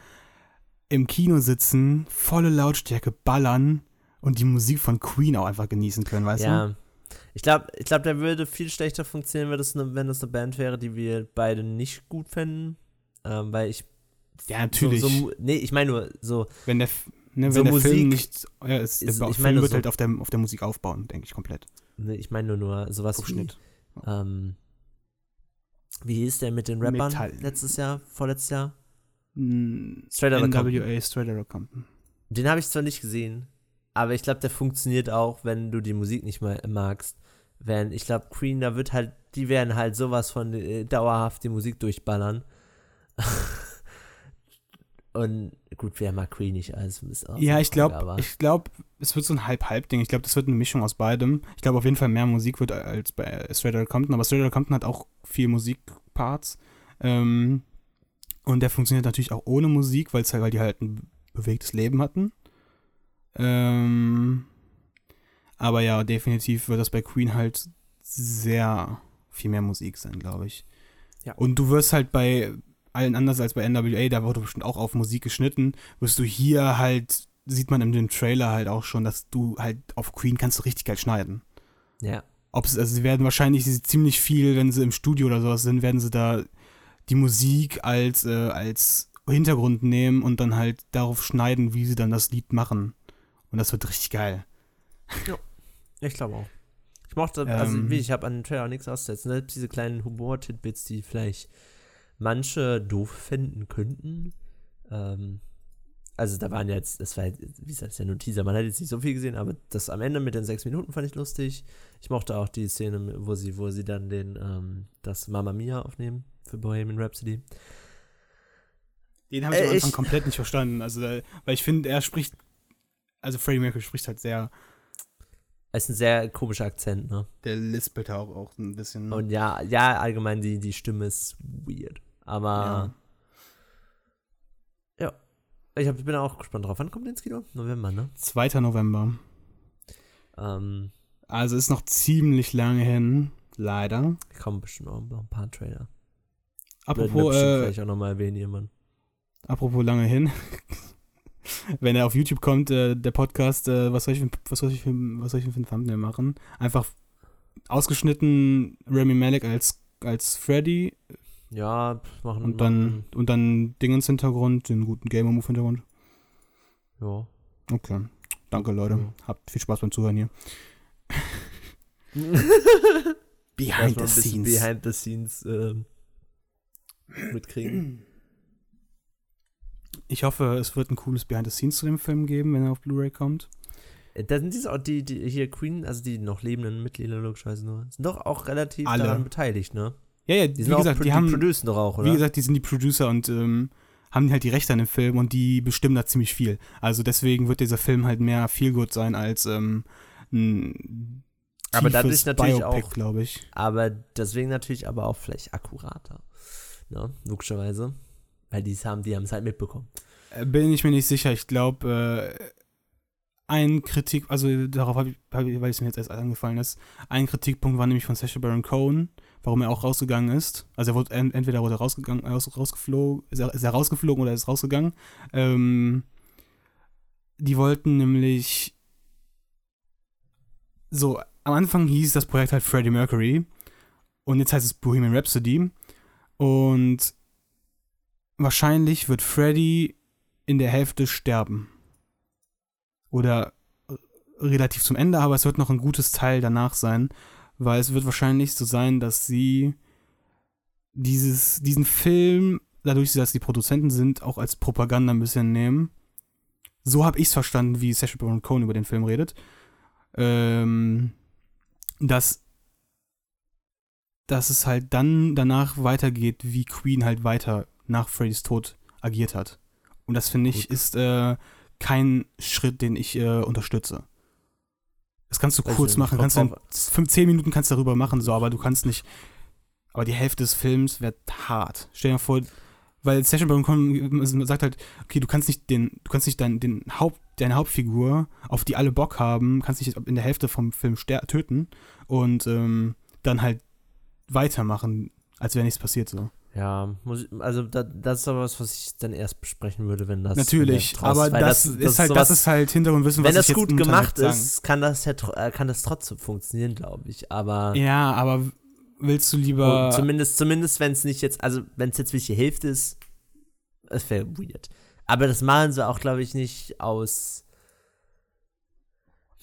Speaker 1: im Kino sitzen, volle Lautstärke ballern und die Musik von Queen auch einfach genießen können, weißt du?
Speaker 2: Ich glaube, ich glaub, der würde viel schlechter funktionieren, wenn das, eine, wenn das eine Band wäre, die wir beide nicht gut fänden. Ähm, weil ich.
Speaker 1: Ja, natürlich.
Speaker 2: So, so, nee, ich meine nur so.
Speaker 1: wenn der, ne,
Speaker 2: So
Speaker 1: wenn der
Speaker 2: Musik
Speaker 1: Film nicht, ja, ist,
Speaker 2: ist-
Speaker 1: der
Speaker 2: ich
Speaker 1: Film
Speaker 2: meine
Speaker 1: wird
Speaker 2: so-
Speaker 1: halt auf der, auf der Musik aufbauen, denke ich komplett.
Speaker 2: Nee, ich meine nur, nur sowas wie. Ähm, wie hieß der mit den Rappern
Speaker 1: Metall.
Speaker 2: letztes Jahr, vorletztes Jahr?
Speaker 1: Mm,
Speaker 2: Straight Outta Compton.
Speaker 1: NWA Straight Outta Compton.
Speaker 2: Den habe ich zwar nicht gesehen, aber ich glaube, der funktioniert auch, wenn du die Musik nicht mal magst. Wenn, ich glaube, Queen, da wird halt, die werden halt sowas von äh, dauerhaft die Musik durchballern. Und gut, wer mag Queen nicht? Also ist auch
Speaker 1: Ja, ich glaube, ich glaube, es wird so ein Halb-Halb-Ding. Ich glaube, das wird eine Mischung aus beidem. Ich glaube auf jeden Fall mehr Musik wird als bei äh, Straight Outta Compton, aber Straight Outta Compton hat auch viel Musikparts. Ähm, und der funktioniert natürlich auch ohne Musik, weil halt, weil die halt ein bewegtes Leben hatten. Ähm, aber ja, definitiv wird das bei Queen halt sehr viel mehr Musik sein, glaube ich.
Speaker 2: Ja.
Speaker 1: Und du wirst halt bei allen anders als bei NWA, da wurde bestimmt auch auf Musik geschnitten, wirst du hier halt, sieht man in dem Trailer halt auch schon, dass du halt auf Queen kannst du richtig geil schneiden.
Speaker 2: Ja,
Speaker 1: Ob's, also sie werden wahrscheinlich ziemlich viel, wenn sie im Studio oder sowas sind, werden sie da die Musik als, äh, als Hintergrund nehmen und dann halt darauf schneiden, wie sie dann das Lied machen. Und das wird richtig geil.
Speaker 2: Ich glaube auch. Ich mochte, also
Speaker 1: Ähm.
Speaker 2: wie ich habe an dem Trailer auch nichts auszusetzen. Selbst diese kleinen Humor-Titbits, die vielleicht manche doof finden könnten. Ähm, also da waren jetzt, das war, wie gesagt, ja nur ein Teaser, man hat jetzt nicht so viel gesehen, aber das am Ende mit den sechs Minuten fand ich lustig. Ich mochte auch die Szene, wo sie, wo sie dann den, ähm, das Mamma Mia aufnehmen für Bohemian Rhapsody.
Speaker 1: Den habe ich
Speaker 2: Äh,
Speaker 1: am Anfang
Speaker 2: ich-
Speaker 1: komplett nicht verstanden. Also, weil ich finde, er spricht, also Freddie Mercury spricht halt sehr,
Speaker 2: ist ein sehr komischer Akzent, ne?
Speaker 1: der lispelt auch, auch ein bisschen.
Speaker 2: Und ja, ja, allgemein die, die Stimme ist weird. Aber ja. Ich hab, bin auch gespannt drauf. Wann kommt ins Kino? November, ne?
Speaker 1: 2. November.
Speaker 2: Ähm,
Speaker 1: Also ist noch ziemlich lange hin, leider.
Speaker 2: kommen bestimmt auch noch ein paar Trailer.
Speaker 1: Apropos, äh,
Speaker 2: vielleicht auch nochmal erwähnen, jemand.
Speaker 1: apropos lange hin. Wenn er auf YouTube kommt, äh, der Podcast, äh, was soll ich, für- was soll ich für, was soll ich für ein Thumbnail machen? Einfach ausgeschnitten Remy Malek als, als Freddy
Speaker 2: Ja, machen
Speaker 1: und dann, und dann Dingens Hintergrund, den guten Gamer-Move Hintergrund.
Speaker 2: Ja.
Speaker 1: Okay. Danke, Leute.
Speaker 2: Ja.
Speaker 1: Habt viel Spaß beim Zuhören hier.
Speaker 2: Wir ein bisschen Behind the scenes ähm, mitkriegen.
Speaker 1: Ich hoffe, es wird ein cooles Behind the Scenes zu dem Film geben, wenn er auf Blu-ray kommt.
Speaker 2: Äh, Da sind diese auch die, die hier Queen, also die noch lebenden Mitglieder logischerweise nur, sind doch auch relativ
Speaker 1: Alle.
Speaker 2: daran beteiligt, ne?
Speaker 1: Ja, ja,
Speaker 2: Die
Speaker 1: wie
Speaker 2: sind auch,
Speaker 1: gesagt,
Speaker 2: pro-
Speaker 1: die haben,
Speaker 2: producen doch auch, oder?
Speaker 1: wie gesagt, die sind die Producer und ähm, haben halt die Rechte an dem Film und die bestimmen da ziemlich viel. Also deswegen wird dieser Film halt mehr Feelgood sein als ähm, ein
Speaker 2: Aber dadurch natürlich
Speaker 1: Biopic,
Speaker 2: auch-
Speaker 1: glaube ich.
Speaker 2: Aber deswegen natürlich aber auch vielleicht akkurater. Ne? Logischerweise. Weil die haben, die es halt mitbekommen.
Speaker 1: Äh, Bin ich mir nicht sicher. Ich glaube, äh, ein Kritik, also darauf habe ich, hab ich, weil es mir jetzt erst angefallen ist, ein Kritikpunkt war nämlich von Sacha Baron Cohen, warum er auch rausgegangen ist. Also er wurde ent- entweder wurde er rausgegangen, raus, rausgeflogen, ist er, ist er rausgeflogen oder ist rausgegangen. Ähm, die wollten nämlich so, am Anfang hieß das Projekt halt Freddie Mercury und jetzt heißt es Bohemian Rhapsody und wahrscheinlich wird Freddie in der Hälfte sterben. Oder äh, relativ zum Ende, aber es wird noch ein gutes Teil danach sein, weil es wird wahrscheinlich so sein, dass sie dieses, diesen Film, dadurch, dass die Produzenten sind, auch als Propaganda ein bisschen nehmen. So habe ich es verstanden, wie Sacha Baron Cohen über den Film redet. Ähm, dass, dass es halt dann danach weitergeht, wie Queen halt weiter nach Freddys Tod agiert hat. Und das finde ich
Speaker 2: Gut.
Speaker 1: ist äh, kein Schritt, den ich äh, unterstütze. Das kannst du
Speaker 2: Also,
Speaker 1: kurz machen, kannst du in fünf, zehn Minuten kannst du darüber machen, so, aber du kannst nicht. Aber die Hälfte des Films wird hart. Stell dir vor, weil Sacha Baron sagt halt, okay, du kannst nicht den, du kannst nicht dein, den Haupt, deine Hauptfigur, auf die alle Bock haben, kannst nicht in der Hälfte vom Film töten und ähm, dann halt weitermachen, als wäre nichts passiert so.
Speaker 2: Ja, ich, also da, das ist aber was, was ich dann erst besprechen würde, wenn das.
Speaker 1: Natürlich,
Speaker 2: wenn draus-
Speaker 1: aber
Speaker 2: weil
Speaker 1: das, ist halt,
Speaker 2: sowas-
Speaker 1: das ist halt Hintergrundwissen,
Speaker 2: Wenn
Speaker 1: was
Speaker 2: das
Speaker 1: ich jetzt
Speaker 2: gut gemacht
Speaker 1: halt sagen-
Speaker 2: ist, kann das ja äh, kann das trotzdem funktionieren, glaube ich. Aber
Speaker 1: Ja, aber willst du lieber.
Speaker 2: zumindest, zumindest wenn es nicht jetzt, also wenn es jetzt wirklich die Hälfte ist, es wäre weird. Aber das machen sie auch, glaube ich, nicht aus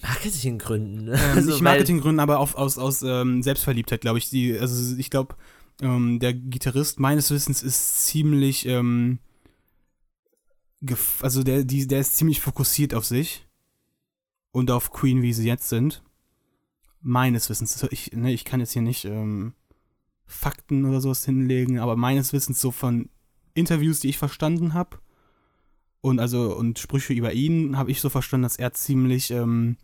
Speaker 2: Marketinggründen.
Speaker 1: Ähm,
Speaker 2: Also,
Speaker 1: nicht Marketinggründen, aber auf, aus, aus ähm, Selbstverliebtheit, glaube ich. Die, also ich glaube, ähm, der Gitarrist meines Wissens ist ziemlich, ähm, also der, die, der ist ziemlich fokussiert auf sich und auf Queen, wie sie jetzt sind. Meines Wissens. Also ich, ne, ich kann jetzt hier nicht ähm, Fakten oder sowas hinlegen, aber meines Wissens so von Interviews, die ich verstanden habe und also und Sprüche über ihn, habe ich so verstanden, dass er ziemlich ähm,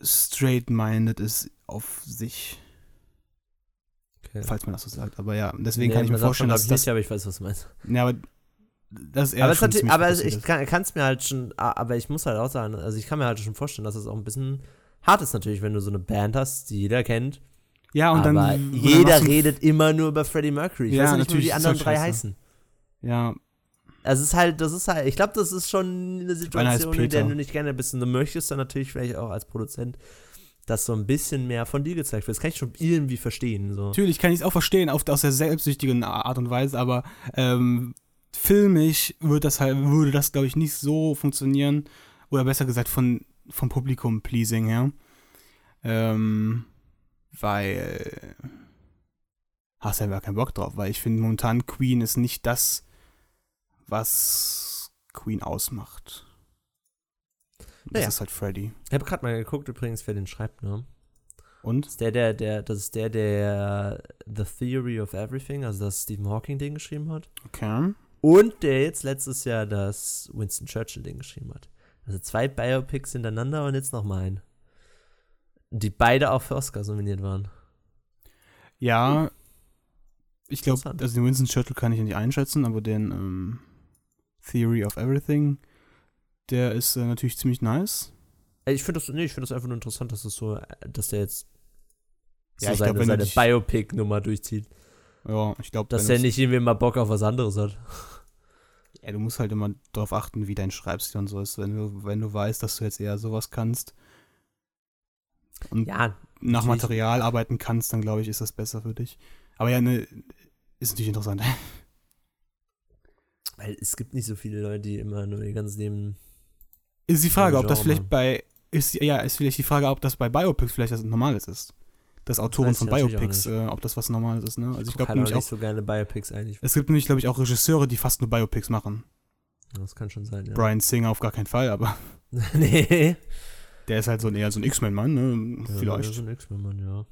Speaker 1: straight-minded ist auf sich,
Speaker 2: Okay.
Speaker 1: falls man das so sagt. Aber ja, deswegen
Speaker 2: Nee,
Speaker 1: kann ich mir vorstellen, dass
Speaker 2: ich
Speaker 1: das.
Speaker 2: nicht, aber ich weiß, was du meinst.
Speaker 1: Ja, aber das er
Speaker 2: aber es aber ich
Speaker 1: ist.
Speaker 2: kann es mir halt schon, aber ich muss halt auch sagen, also ich kann mir halt schon vorstellen, dass es auch ein bisschen hart ist natürlich, wenn du so eine Band hast, die jeder kennt,
Speaker 1: Ja, und
Speaker 2: aber
Speaker 1: dann.
Speaker 2: jeder redet immer nur über Freddie Mercury. Ich
Speaker 1: Ja,
Speaker 2: weiß nicht, wie die
Speaker 1: ist
Speaker 2: anderen drei heißen.
Speaker 1: Ja,
Speaker 2: Also es ist halt, das ist halt, ich glaube, das ist schon eine Situation, in der du nicht gerne bist. Und du möchtest dann natürlich vielleicht auch als Produzent, dass so ein bisschen mehr von dir gezeigt wird. Das kann ich schon irgendwie verstehen. So.
Speaker 1: natürlich kann ich es auch verstehen, auf, aus der selbstsüchtigen Art und Weise, aber ähm, filmisch wird das halt, würde das, glaube ich, nicht so funktionieren. Oder besser gesagt, von, vom Publikum-Pleasing her. Ähm, weil hast ja gar keinen Bock drauf, weil ich finde momentan Queen ist nicht das, was Queen ausmacht. Das
Speaker 2: Naja.
Speaker 1: ist halt Freddy.
Speaker 2: Ich habe gerade mal geguckt übrigens, wer den schreibt, ne?
Speaker 1: Und?
Speaker 2: Das ist der, der, der, das ist der, der The Theory of Everything, also das Stephen Hawking-Ding geschrieben hat.
Speaker 1: Okay.
Speaker 2: Und der jetzt letztes Jahr das Winston Churchill-Ding geschrieben hat. Also zwei Biopics hintereinander und jetzt noch mal ein. Die beide auch für Oscars nominiert waren.
Speaker 1: Ja, ich glaube, also den Winston Churchill kann ich ja nicht einschätzen, aber den ähm, Theory of Everything, der ist äh, natürlich ziemlich nice.
Speaker 2: Ich finde das, nee, ich finde das einfach nur interessant, dass es so, dass der jetzt so
Speaker 1: Ja, ich
Speaker 2: seine,
Speaker 1: glaub,
Speaker 2: seine Biopic-Nummer durchzieht.
Speaker 1: Ja, ich glaube,
Speaker 2: Dass der nicht irgendwie mal Bock auf was anderes hat.
Speaker 1: Ja, du musst halt immer darauf achten, wie dein Schreibstil und so ist. Wenn du, wenn du weißt, dass du jetzt eher sowas kannst und
Speaker 2: Ja,
Speaker 1: nach. Material arbeiten kannst, dann glaube ich, ist das besser für dich. Aber ja, ne, ist natürlich interessant.
Speaker 2: weil es gibt nicht so viele Leute, die immer nur ihr ganzes Leben.
Speaker 1: Ist die Frage, ob das vielleicht bei, ist, ja, ist vielleicht die Frage, ob das bei Biopics vielleicht was Normales ist. Das Autoren
Speaker 2: ich
Speaker 1: von Biopics, äh, ob das was Normales ist, ne? Also ich
Speaker 2: guck
Speaker 1: glaube
Speaker 2: halt
Speaker 1: nämlich
Speaker 2: auch so gerne Biopics eigentlich.
Speaker 1: es gibt nämlich, glaube ich, auch Regisseure, die fast nur Biopics machen.
Speaker 2: Das kann schon sein, ja.
Speaker 1: Brian Singer auf gar keinen Fall, aber
Speaker 2: nee.
Speaker 1: der ist halt so ein, eher so ein X-Men-Mann, ne?
Speaker 2: Ja,
Speaker 1: Vielleicht.
Speaker 2: der ist ein X-Men-Mann, ja.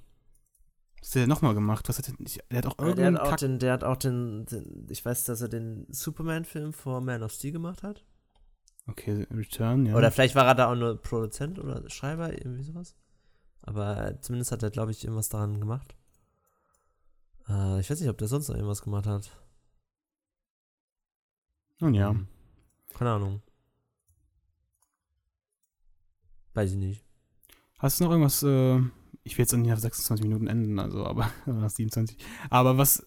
Speaker 1: Was hat der nochmal gemacht? Was hat der, nicht- der hat auch
Speaker 2: Ja, der,
Speaker 1: irgendeinen
Speaker 2: hat auch den, der hat auch den, den, ich weiß, dass er den Superman-Film vor Man of Steel gemacht hat.
Speaker 1: Okay, Return, ja.
Speaker 2: Oder vielleicht war er da auch nur Produzent oder Schreiber, irgendwie sowas. Aber zumindest hat er, glaube ich, irgendwas daran gemacht. Äh, ich weiß nicht, ob der sonst noch irgendwas gemacht hat.
Speaker 1: Nun ja.
Speaker 2: Hm. Keine Ahnung. Weiß ich nicht.
Speaker 1: Hast du noch irgendwas, äh, ich will jetzt nicht auf 26 Minuten enden, also, aber nach 27. Aber was,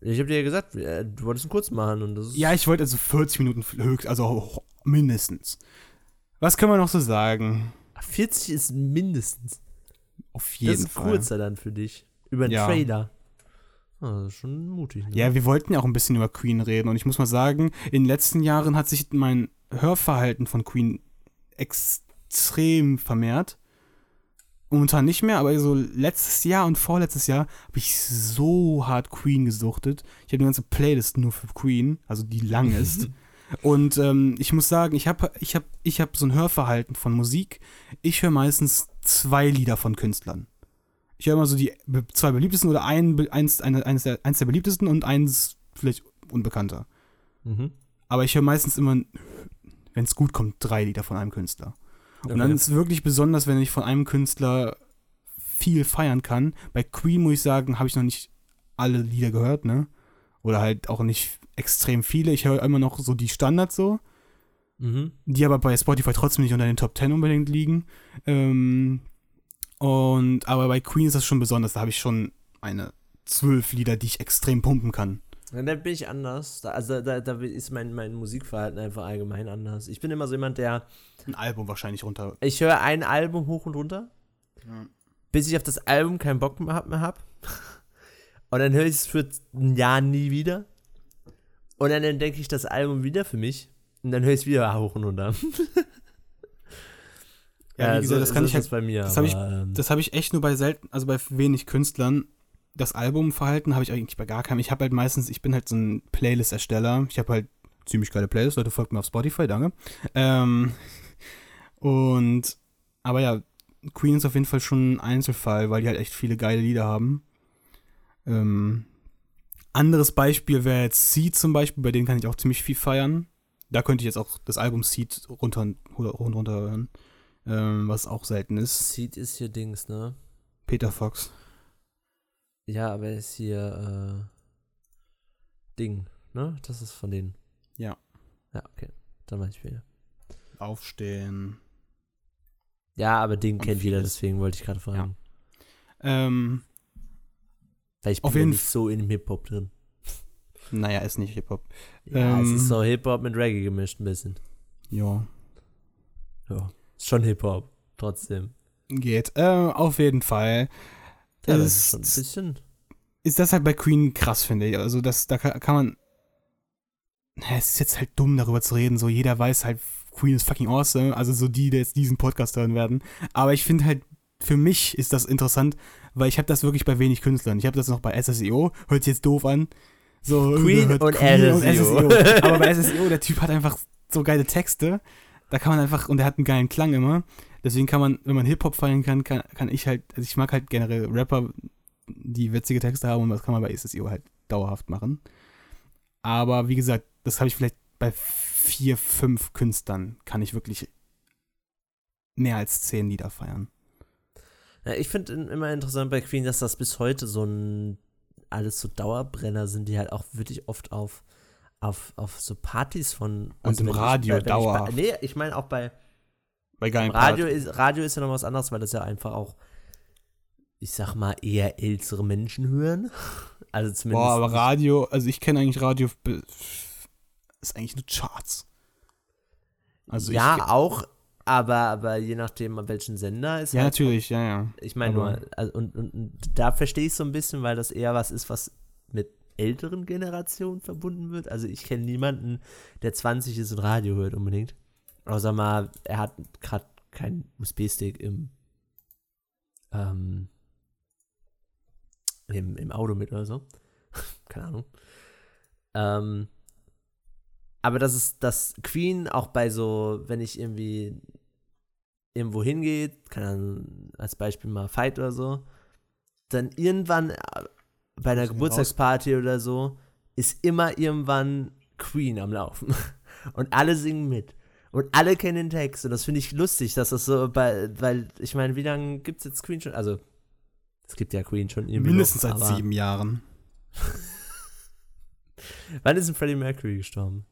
Speaker 2: Ich habe dir ja gesagt, äh, du wolltest ihn kurz machen und das ist.
Speaker 1: ja, ich wollte also 40 Minuten höchst, also mindestens. Was können wir noch so sagen?
Speaker 2: 40 ist mindestens.
Speaker 1: Auf jeden
Speaker 2: das ist
Speaker 1: Fall.
Speaker 2: kurzer dann für dich. Über einen
Speaker 1: Ja.
Speaker 2: Trailer. Das ist schon mutig. Ne?
Speaker 1: Ja, wir wollten ja auch ein bisschen über Queen reden und ich muss mal sagen, in den letzten Jahren hat sich mein Hörverhalten von Queen extrem vermehrt. Momentan nicht mehr, aber so letztes Jahr und vorletztes Jahr habe ich so hart Queen gesuchtet. Ich habe eine ganze Playlist nur für Queen, also die lang ist. Und ähm, ich muss sagen, ich habe ich hab, ich hab so ein Hörverhalten von Musik. Ich höre meistens zwei Lieder von Künstlern. Ich höre immer so die zwei beliebtesten oder ein, eins, eine, eins, der, eins der beliebtesten und eins vielleicht unbekannter.
Speaker 2: Mhm.
Speaker 1: Aber ich höre meistens immer, wenn es gut kommt, drei Lieder von einem Künstler. Und dann ist es wirklich besonders, wenn ich von einem Künstler viel feiern kann. Bei Queen muss ich sagen, habe ich noch nicht alle Lieder gehört, ne? Oder halt auch nicht extrem viele. Ich höre immer noch so die Standards so,
Speaker 2: Mhm.
Speaker 1: die aber bei Spotify trotzdem nicht unter den Top 10 unbedingt liegen. Ähm, und aber bei Queen ist das schon besonders. Da habe ich schon eine zwölf Lieder, die ich extrem pumpen kann.
Speaker 2: Ja, da bin ich anders. Da, also da, da ist mein, mein Musikverhalten einfach allgemein anders. Ich bin immer so jemand, der.
Speaker 1: Ein Album wahrscheinlich runter.
Speaker 2: Ich höre ein Album hoch und runter, bis ich auf das Album keinen Bock mehr hab. Mehr hab. Und dann höre ich es für ein Jahr nie wieder. Und dann entdecke ich das Album wieder für mich. Und dann höre ich es wieder hoch und runter.
Speaker 1: Ja, wie gesagt, das kann
Speaker 2: so
Speaker 1: ich halt-
Speaker 2: bei mir.
Speaker 1: das hab ich-
Speaker 2: ähm,
Speaker 1: Das habe ich echt nur bei selten, also bei wenig Künstlern. Das Albumverhalten habe ich eigentlich bei gar keinem. Ich habe halt meistens, ich bin halt so ein Playlist-Ersteller. Ich habe halt ziemlich geile Playlists. Leute, folgt mir auf Spotify, danke. Ähm, und, aber ja, Queen ist auf jeden Fall schon ein Einzelfall, weil die halt echt viele geile Lieder haben. Ähm, anderes Beispiel wäre jetzt Seed zum Beispiel, bei denen kann ich auch ziemlich viel feiern. Da könnte ich jetzt auch das Album Seed runter, runter, runter hören, ähm, was auch selten ist.
Speaker 2: Seed ist hier Dings, ne?
Speaker 1: Peter Fox.
Speaker 2: Ja, aber ist hier äh, Ding, ne? Das ist von denen.
Speaker 1: Ja.
Speaker 2: Ja, okay. Dann weiß ich wieder.
Speaker 1: Aufstehen.
Speaker 2: Ja, aber Ding
Speaker 1: Und
Speaker 2: kennt jeder,
Speaker 1: vieles.
Speaker 2: deswegen wollte ich gerade fragen.
Speaker 1: Ähm,
Speaker 2: Weil ich
Speaker 1: Auf
Speaker 2: bin ja
Speaker 1: jeden
Speaker 2: nicht so in dem Hip-Hop drin.
Speaker 1: naja, ist nicht Hip-Hop.
Speaker 2: Ja, es
Speaker 1: Ähm.
Speaker 2: ist so Hip-Hop mit Reggae gemischt ein bisschen.
Speaker 1: Ja.
Speaker 2: Ja. Ist schon Hip-Hop, trotzdem.
Speaker 1: Geht. Äh, auf jeden Fall.
Speaker 2: Ja, das
Speaker 1: ist,
Speaker 2: ist schon ein bisschen.
Speaker 1: ist das halt bei Queen krass, finde ich. Also, das, da kann, kann man. Na, Es ist jetzt halt dumm, darüber zu reden. So, jeder weiß halt, Queen ist fucking awesome. Also, so die, die jetzt diesen Podcast hören werden. Aber ich finde halt, für mich ist das interessant, weil ich habe das wirklich bei wenig Künstlern. Ich habe das noch bei SSEO, hört sich jetzt doof an. So,
Speaker 2: Queen und
Speaker 1: Queen
Speaker 2: SSEO.
Speaker 1: Aber bei SSEO, der Typ hat einfach so geile Texte. Da kann man einfach, und der hat einen geilen Klang immer. Deswegen kann man, wenn man Hip-Hop feiern kann, kann, kann ich halt, also ich mag halt generell Rapper, die witzige Texte haben und das kann man bei SSEO halt dauerhaft machen. Aber wie gesagt, das habe ich vielleicht bei vier, fünf Künstlern, kann ich wirklich mehr als zehn Lieder feiern.
Speaker 2: Ja, ich finde immer interessant bei Queen, dass das bis heute so ein alles so Dauerbrenner sind, die halt auch wirklich oft auf, auf, auf so Partys von.
Speaker 1: Und im
Speaker 2: ich-
Speaker 1: Radio
Speaker 2: ich bei-
Speaker 1: dauerhaft.
Speaker 2: Nee, ich meine auch bei
Speaker 1: Bei geilen
Speaker 2: Radio ist, Radio ist ja noch was anderes, weil das ja einfach auch, ich sag mal, eher ältere Menschen hören. Also zumindest.
Speaker 1: Boah, aber Radio, also ich kenne eigentlich Radio, ist eigentlich nur Charts. Also
Speaker 2: ja,
Speaker 1: ich,
Speaker 2: auch, aber, aber je nachdem, an welchen Sender ist
Speaker 1: ja,
Speaker 2: halt
Speaker 1: natürlich, ja, ja.
Speaker 2: Ich meine nur, also, und, und, und da verstehe ich so ein bisschen, weil das eher was ist, was mit älteren Generationen verbunden wird. Also ich kenne niemanden, der 20 ist und Radio hört unbedingt. Außer mal, er hat gerade keinen USB-Stick im, ähm, im, im Auto mit oder so. Keine Ahnung. Ähm, aber das ist das Queen auch bei so, wenn ich irgendwie irgendwo hingeht, kann dann als Beispiel mal Fight oder so, dann irgendwann äh, bei einer Geburtstagsparty oder so ist immer irgendwann Queen am Laufen und alle singen mit und alle kennen den Text und das finde ich lustig, dass das so bei, weil ich meine, wie lange gibt es jetzt Queen schon? Also es gibt ja Queen schon irgendwie
Speaker 1: Mindestens
Speaker 2: noch,
Speaker 1: seit sieben Jahren.
Speaker 2: Wann ist denn Freddie Mercury gestorben?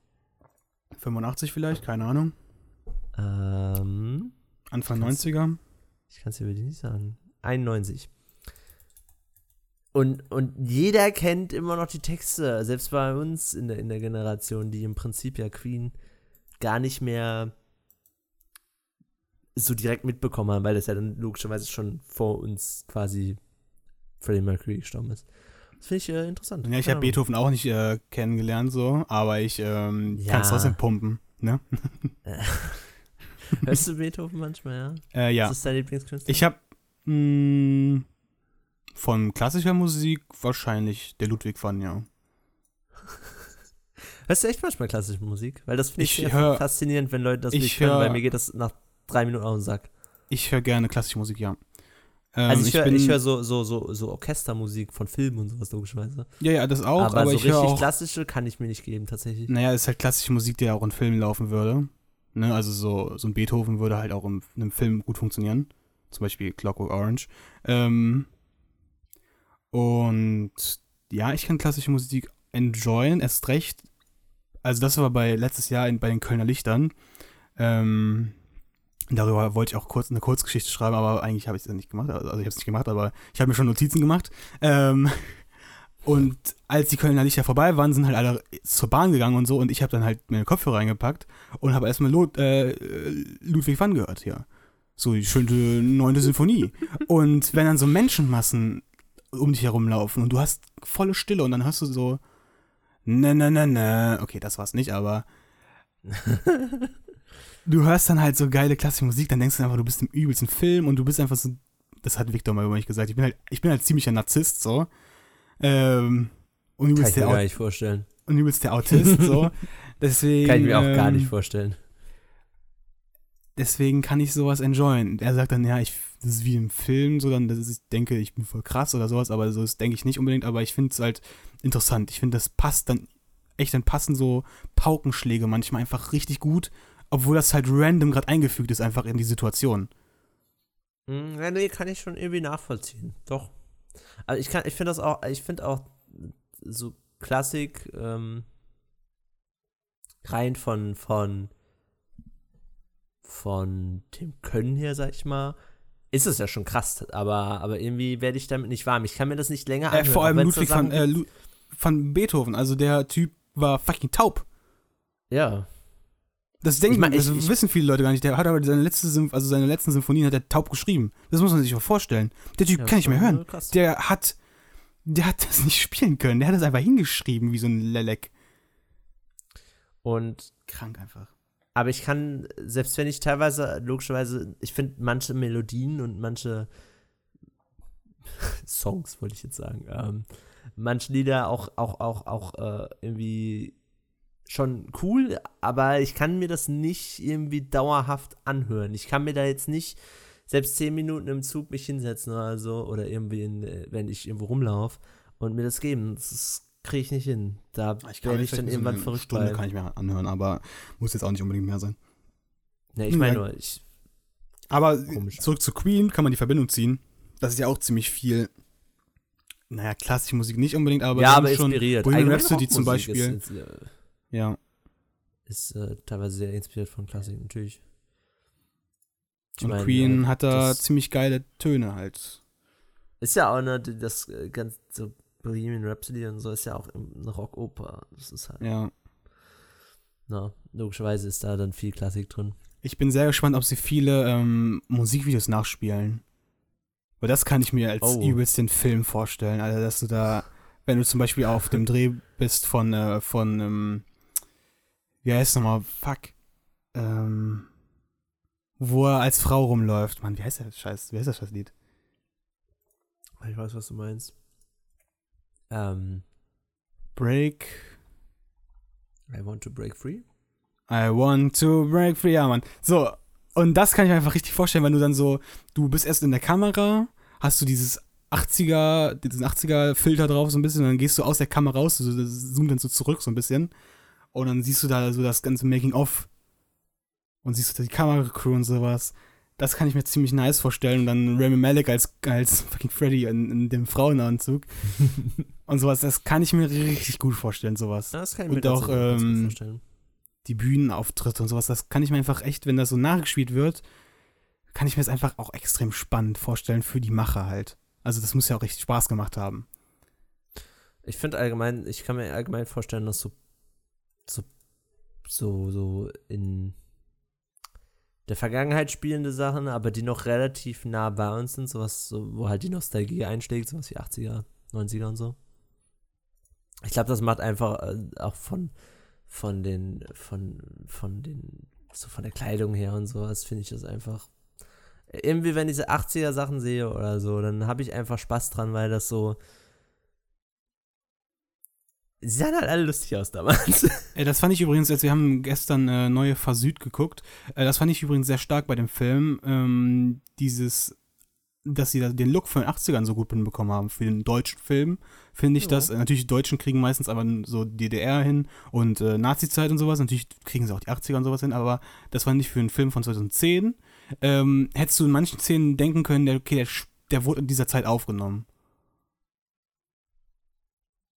Speaker 1: 85 vielleicht, keine Ahnung.
Speaker 2: Ähm,
Speaker 1: Anfang
Speaker 2: Krass.
Speaker 1: 90er.
Speaker 2: Ich kann es dir wirklich nicht sagen. 91. Und, und jeder kennt immer noch die Texte, selbst bei uns in der, in der Generation, die im Prinzip ja Queen gar nicht mehr so direkt mitbekommen haben, weil das ja dann logischerweise schon vor uns quasi Freddie Mercury gestorben ist. Das finde ich äh, interessant.
Speaker 1: Ja, ich habe. Beethoven auch nicht äh, kennengelernt so, aber ich ähm,
Speaker 2: Ja.
Speaker 1: kann es trotzdem pumpen, ne?
Speaker 2: Hörst du Beethoven manchmal, ja?
Speaker 1: Äh, ja.
Speaker 2: Das ist dein Lieblingskünstler?
Speaker 1: Ich habe von klassischer Musik wahrscheinlich der Ludwig van, ja.
Speaker 2: Hörst du echt manchmal klassische Musik? Weil das finde ich,
Speaker 1: Ich hör-
Speaker 2: faszinierend, wenn Leute das
Speaker 1: ich
Speaker 2: nicht können,
Speaker 1: hör-
Speaker 2: weil mir geht das nach drei Minuten auf den Sack.
Speaker 1: Ich höre gerne klassische Musik, ja. Ähm,
Speaker 2: Also ich höre ich hör so, so, so, so Orchestermusik von Filmen und sowas logischerweise.
Speaker 1: Ja, ja, das auch,
Speaker 2: aber,
Speaker 1: aber,
Speaker 2: so
Speaker 1: ich höre
Speaker 2: richtig
Speaker 1: auch.
Speaker 2: klassische kann ich mir nicht geben, tatsächlich.
Speaker 1: Naja, ist halt klassische Musik, die ja auch in Filmen laufen würde. Ne? Also so, so ein Beethoven würde halt auch im, in einem Film gut funktionieren. Zum Beispiel Clockwork Orange. Ähm, und ja, ich kann klassische Musik enjoyen, erst recht. Also das war bei letztes Jahr in, bei den Kölner Lichtern. Ähm, darüber wollte ich auch kurz eine Kurzgeschichte schreiben, aber eigentlich habe ich es nicht gemacht. Also ich habe es nicht gemacht, aber ich habe mir schon Notizen gemacht. Ähm, und als die Kölner Lichter vorbei waren, sind halt alle zur Bahn gegangen und so und ich habe dann halt meine Kopfhörer reingepackt und habe erstmal Lo äh, Ludwig van gehört, ja. So die schöne neunte Sinfonie. und wenn dann so Menschenmassen um dich herumlaufen und du hast volle Stille und dann hörst du so ne ne ne ne, okay, das war's nicht, aber du hörst dann halt so geile klassische Musik, dann denkst du einfach, du bist im übelsten Film und du bist einfach so, das hat Victor mal über mich gesagt, ich bin halt, ich bin halt ziemlicher Narzisst, so. Ähm, und
Speaker 2: Kann
Speaker 1: übelst
Speaker 2: ich mir
Speaker 1: der,
Speaker 2: gar nicht vorstellen.
Speaker 1: und übelst der Autist, so. Deswegen,
Speaker 2: Kann ich mir auch gar
Speaker 1: ähm,
Speaker 2: nicht vorstellen.
Speaker 1: Deswegen kann ich sowas enjoyen. Er sagt dann, ja, ich, das ist wie im Film, so dann, ist, ich denke, ich bin voll krass oder sowas, aber so das denke ich nicht unbedingt, aber ich finde es halt interessant. Ich finde, das passt dann, echt, dann passen so Paukenschläge manchmal einfach richtig gut, obwohl das halt random gerade eingefügt ist, einfach in die Situation.
Speaker 2: Hm, Ja, nee, kann ich schon irgendwie nachvollziehen. Doch. Also ich kann, ich finde das auch, ich finde auch so Klassik, ähm, rein von, von, von dem Können her, sag ich mal, ist es ja schon krass, aber, aber irgendwie werde ich damit nicht warm. Ich kann mir das nicht länger
Speaker 1: Äh,
Speaker 2: anhören.
Speaker 1: vor allem Ludwig van,
Speaker 2: Sachen
Speaker 1: äh. Lu van Beethoven, also der Typ war fucking taub.
Speaker 2: ja.
Speaker 1: Das denken,
Speaker 2: Ich mein,
Speaker 1: das
Speaker 2: ich- ich-
Speaker 1: wissen viele Leute gar nicht. Der hat aber seine letzte, Symph also seine letzten Symphonien hat er taub geschrieben. Das muss man sich mal vorstellen. Der Typ
Speaker 2: ja,
Speaker 1: kann nicht mehr hören.
Speaker 2: Krass.
Speaker 1: Der hat, der hat das nicht spielen können. Der hat das einfach hingeschrieben wie so ein Lelek.
Speaker 2: Und
Speaker 1: Krank einfach.
Speaker 2: Aber ich kann, selbst wenn ich teilweise, logischerweise, ich finde manche Melodien und manche Songs, wollte ich jetzt sagen, ähm, manche Lieder auch, auch, auch, auch äh, irgendwie schon cool, aber ich kann mir das nicht irgendwie dauerhaft anhören. Ich kann mir da jetzt nicht selbst zehn Minuten im Zug mich hinsetzen oder so oder irgendwie, in, äh, wenn ich irgendwo rumlaufe und mir das geben. Das kriege ich nicht hin. Da
Speaker 1: Ich kann
Speaker 2: werde
Speaker 1: ich
Speaker 2: dann
Speaker 1: so
Speaker 2: irgendwann
Speaker 1: eine
Speaker 2: verrückt
Speaker 1: Stunde
Speaker 2: bei.
Speaker 1: kann ich mir anhören, aber muss jetzt auch nicht unbedingt mehr sein.
Speaker 2: Ne, ich meine nur, ich,
Speaker 1: Aber
Speaker 2: Komisch.
Speaker 1: zurück zu Queen kann man die Verbindung ziehen. Das ist ja auch ziemlich viel, naja, klassische Musik nicht unbedingt, aber
Speaker 2: ja, aber
Speaker 1: schon
Speaker 2: inspiriert.
Speaker 1: Bohemian Rhapsody zum Beispiel.
Speaker 2: Ist, ist, äh,
Speaker 1: ja.
Speaker 2: ist äh, teilweise sehr inspiriert von Klassik, natürlich. Ich
Speaker 1: Und
Speaker 2: meine,
Speaker 1: Queen
Speaker 2: äh,
Speaker 1: hat da ziemlich geile Töne halt.
Speaker 2: Ist ja auch, ne, das äh, ganz so Bohemian Rhapsody und so ist ja auch eine Rockoper. Das ist halt,
Speaker 1: Ja.
Speaker 2: na, logischerweise ist da dann viel Klassik drin.
Speaker 1: Ich bin sehr gespannt, ob sie viele ähm, Musikvideos nachspielen. Weil das kann ich mir als
Speaker 2: Oh.
Speaker 1: übelst den Film vorstellen. Also, dass du da, wenn du zum Beispiel auf dem Dreh bist von, äh, von, ähm, wie heißt nochmal? Fuck. Ähm, wo er als Frau rumläuft. Mann, wie heißt das Scheiß? Wie heißt das Scheiß Lied?
Speaker 2: Ich weiß, was du meinst. Ähm,
Speaker 1: Break.
Speaker 2: I want to break free.
Speaker 1: I want to break free. Ja, Mann. So, und das kann ich mir einfach richtig vorstellen, wenn du dann so, du bist erst in der Kamera, hast du dieses 80er, diesen 80er-Filter drauf so ein bisschen, und dann gehst du aus der Kamera raus, so, das zoomt dann so zurück so ein bisschen. Und dann siehst du da so das ganze Making-of. Und siehst du da die Kameracrew und sowas. Das kann ich mir ziemlich nice vorstellen. Und dann Rami Malek als, als fucking Freddy in, in dem Frauenanzug und sowas. Das kann ich mir richtig gut vorstellen, sowas.
Speaker 2: Das kann ich
Speaker 1: Und
Speaker 2: mir
Speaker 1: auch,
Speaker 2: tatsächlich ganz gut
Speaker 1: ähm,
Speaker 2: vorstellen.
Speaker 1: die Bühnenauftritte und sowas, das kann ich mir einfach echt, wenn das so nachgespielt wird, kann ich mir das einfach auch extrem spannend vorstellen für die Macher halt. Also das muss ja auch richtig Spaß gemacht haben.
Speaker 2: Ich finde allgemein, ich kann mir allgemein vorstellen, dass so, so, so, so in der Vergangenheit spielende Sachen, aber die noch relativ nah bei uns sind, sowas, so, wo halt die Nostalgie einschlägt, sowas wie 80er, 90er und so. Ich glaube, das macht einfach äh, auch von, von den, von, von den, so von der Kleidung her und sowas, finde ich das einfach. Irgendwie, wenn ich diese 80er Sachen sehe oder so, dann habe ich einfach Spaß dran, weil das so, Sie sahen halt alle lustig aus damals.
Speaker 1: Äh, das fand ich übrigens, jetzt, wir haben gestern äh, neue Versüd geguckt, äh, das fand ich übrigens sehr stark bei dem Film, ähm, dieses, dass sie da den Look von den 80ern so gut hinbekommen haben für den deutschen Film, finde ich
Speaker 2: Ja.
Speaker 1: das. Äh, natürlich, die Deutschen kriegen meistens aber so DDR hin und äh, Nazi-Zeit und sowas, natürlich kriegen sie auch die 80er und sowas hin, aber das war nicht für einen Film von 2010. Ähm, hättest du in manchen Szenen denken können, der, okay, der, der wurde in dieser Zeit aufgenommen.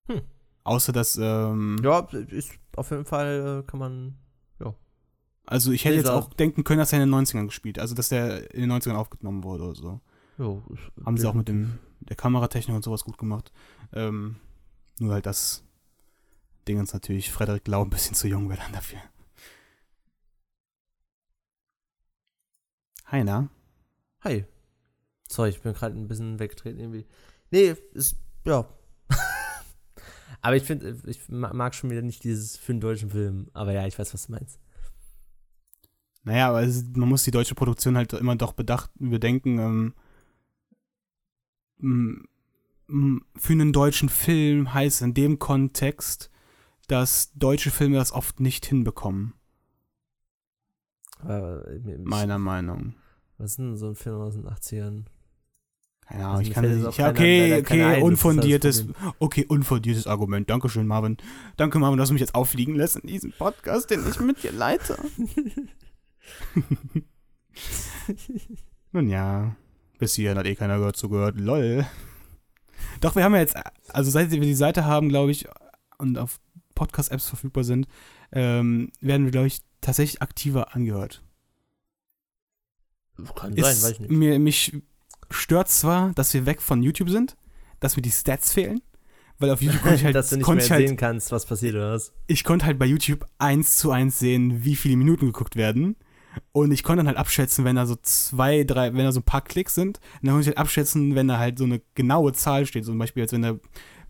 Speaker 2: Hm.
Speaker 1: Außer dass, ähm,
Speaker 2: Ja, ist auf jeden Fall äh, kann man.
Speaker 1: Also ich hätte
Speaker 2: Nee,
Speaker 1: jetzt auch denken können, dass er in den 90ern gespielt, also dass der in den 90ern aufgenommen wurde oder so.
Speaker 2: Jo,
Speaker 1: Haben sie auch mit dem der Kameratechnik und sowas gut gemacht. Ähm, nur halt das Ding ist natürlich Frederik Lau ein bisschen zu jung wäre dann dafür. Heiner?
Speaker 2: Hi. Sorry, ich bin gerade ein bisschen weggetreten irgendwie. Nee, ist. Ja. Aber ich finde, ich ma- mag schon wieder nicht dieses für einen deutschen Film. Aber ja, ich weiß, was du meinst.
Speaker 1: Naja, aber ist- man muss die deutsche Produktion halt immer doch bedacht, bedenken. Ähm, für einen deutschen Film heißt in dem Kontext, dass deutsche Filme das oft nicht hinbekommen,
Speaker 2: äh,
Speaker 1: meiner Meinung.
Speaker 2: Was ist denn so ein Film aus den 80ern?
Speaker 1: Keine Ahnung,
Speaker 2: Also
Speaker 1: ich kann das nicht. Ja,
Speaker 2: keiner-
Speaker 1: okay, okay, unfundiertes, okay, unfundiertes Argument. Dankeschön, Marvin. Danke, Marvin, dass du mich jetzt auffliegen lässt in diesem Podcast, den ich mit dir leite. Nun ja, bis hierhin hat eh keiner gehört, zugehört. Lol. Doch, wir haben ja jetzt, also seit wir die Seite haben, glaube ich, und auf Podcast-Apps verfügbar sind, ähm, werden wir, glaube ich, tatsächlich aktiver angehört.
Speaker 2: Kann sein,
Speaker 1: Ist,
Speaker 2: weiß ich nicht.
Speaker 1: Mir, mich stört zwar, dass wir weg von YouTube sind, dass mir die Stats fehlen, weil auf YouTube konnte ich halt,
Speaker 2: Dass du nicht mehr
Speaker 1: halt
Speaker 2: sehen kannst, was passiert oder was.
Speaker 1: ich konnte halt bei YouTube eins zu eins sehen, wie viele Minuten geguckt werden. Und ich konnte dann halt abschätzen, wenn da so zwei, drei, wenn da so ein paar Klicks sind, dann konnte ich halt abschätzen, wenn da halt so eine genaue Zahl steht. Zum Beispiel, als wenn da,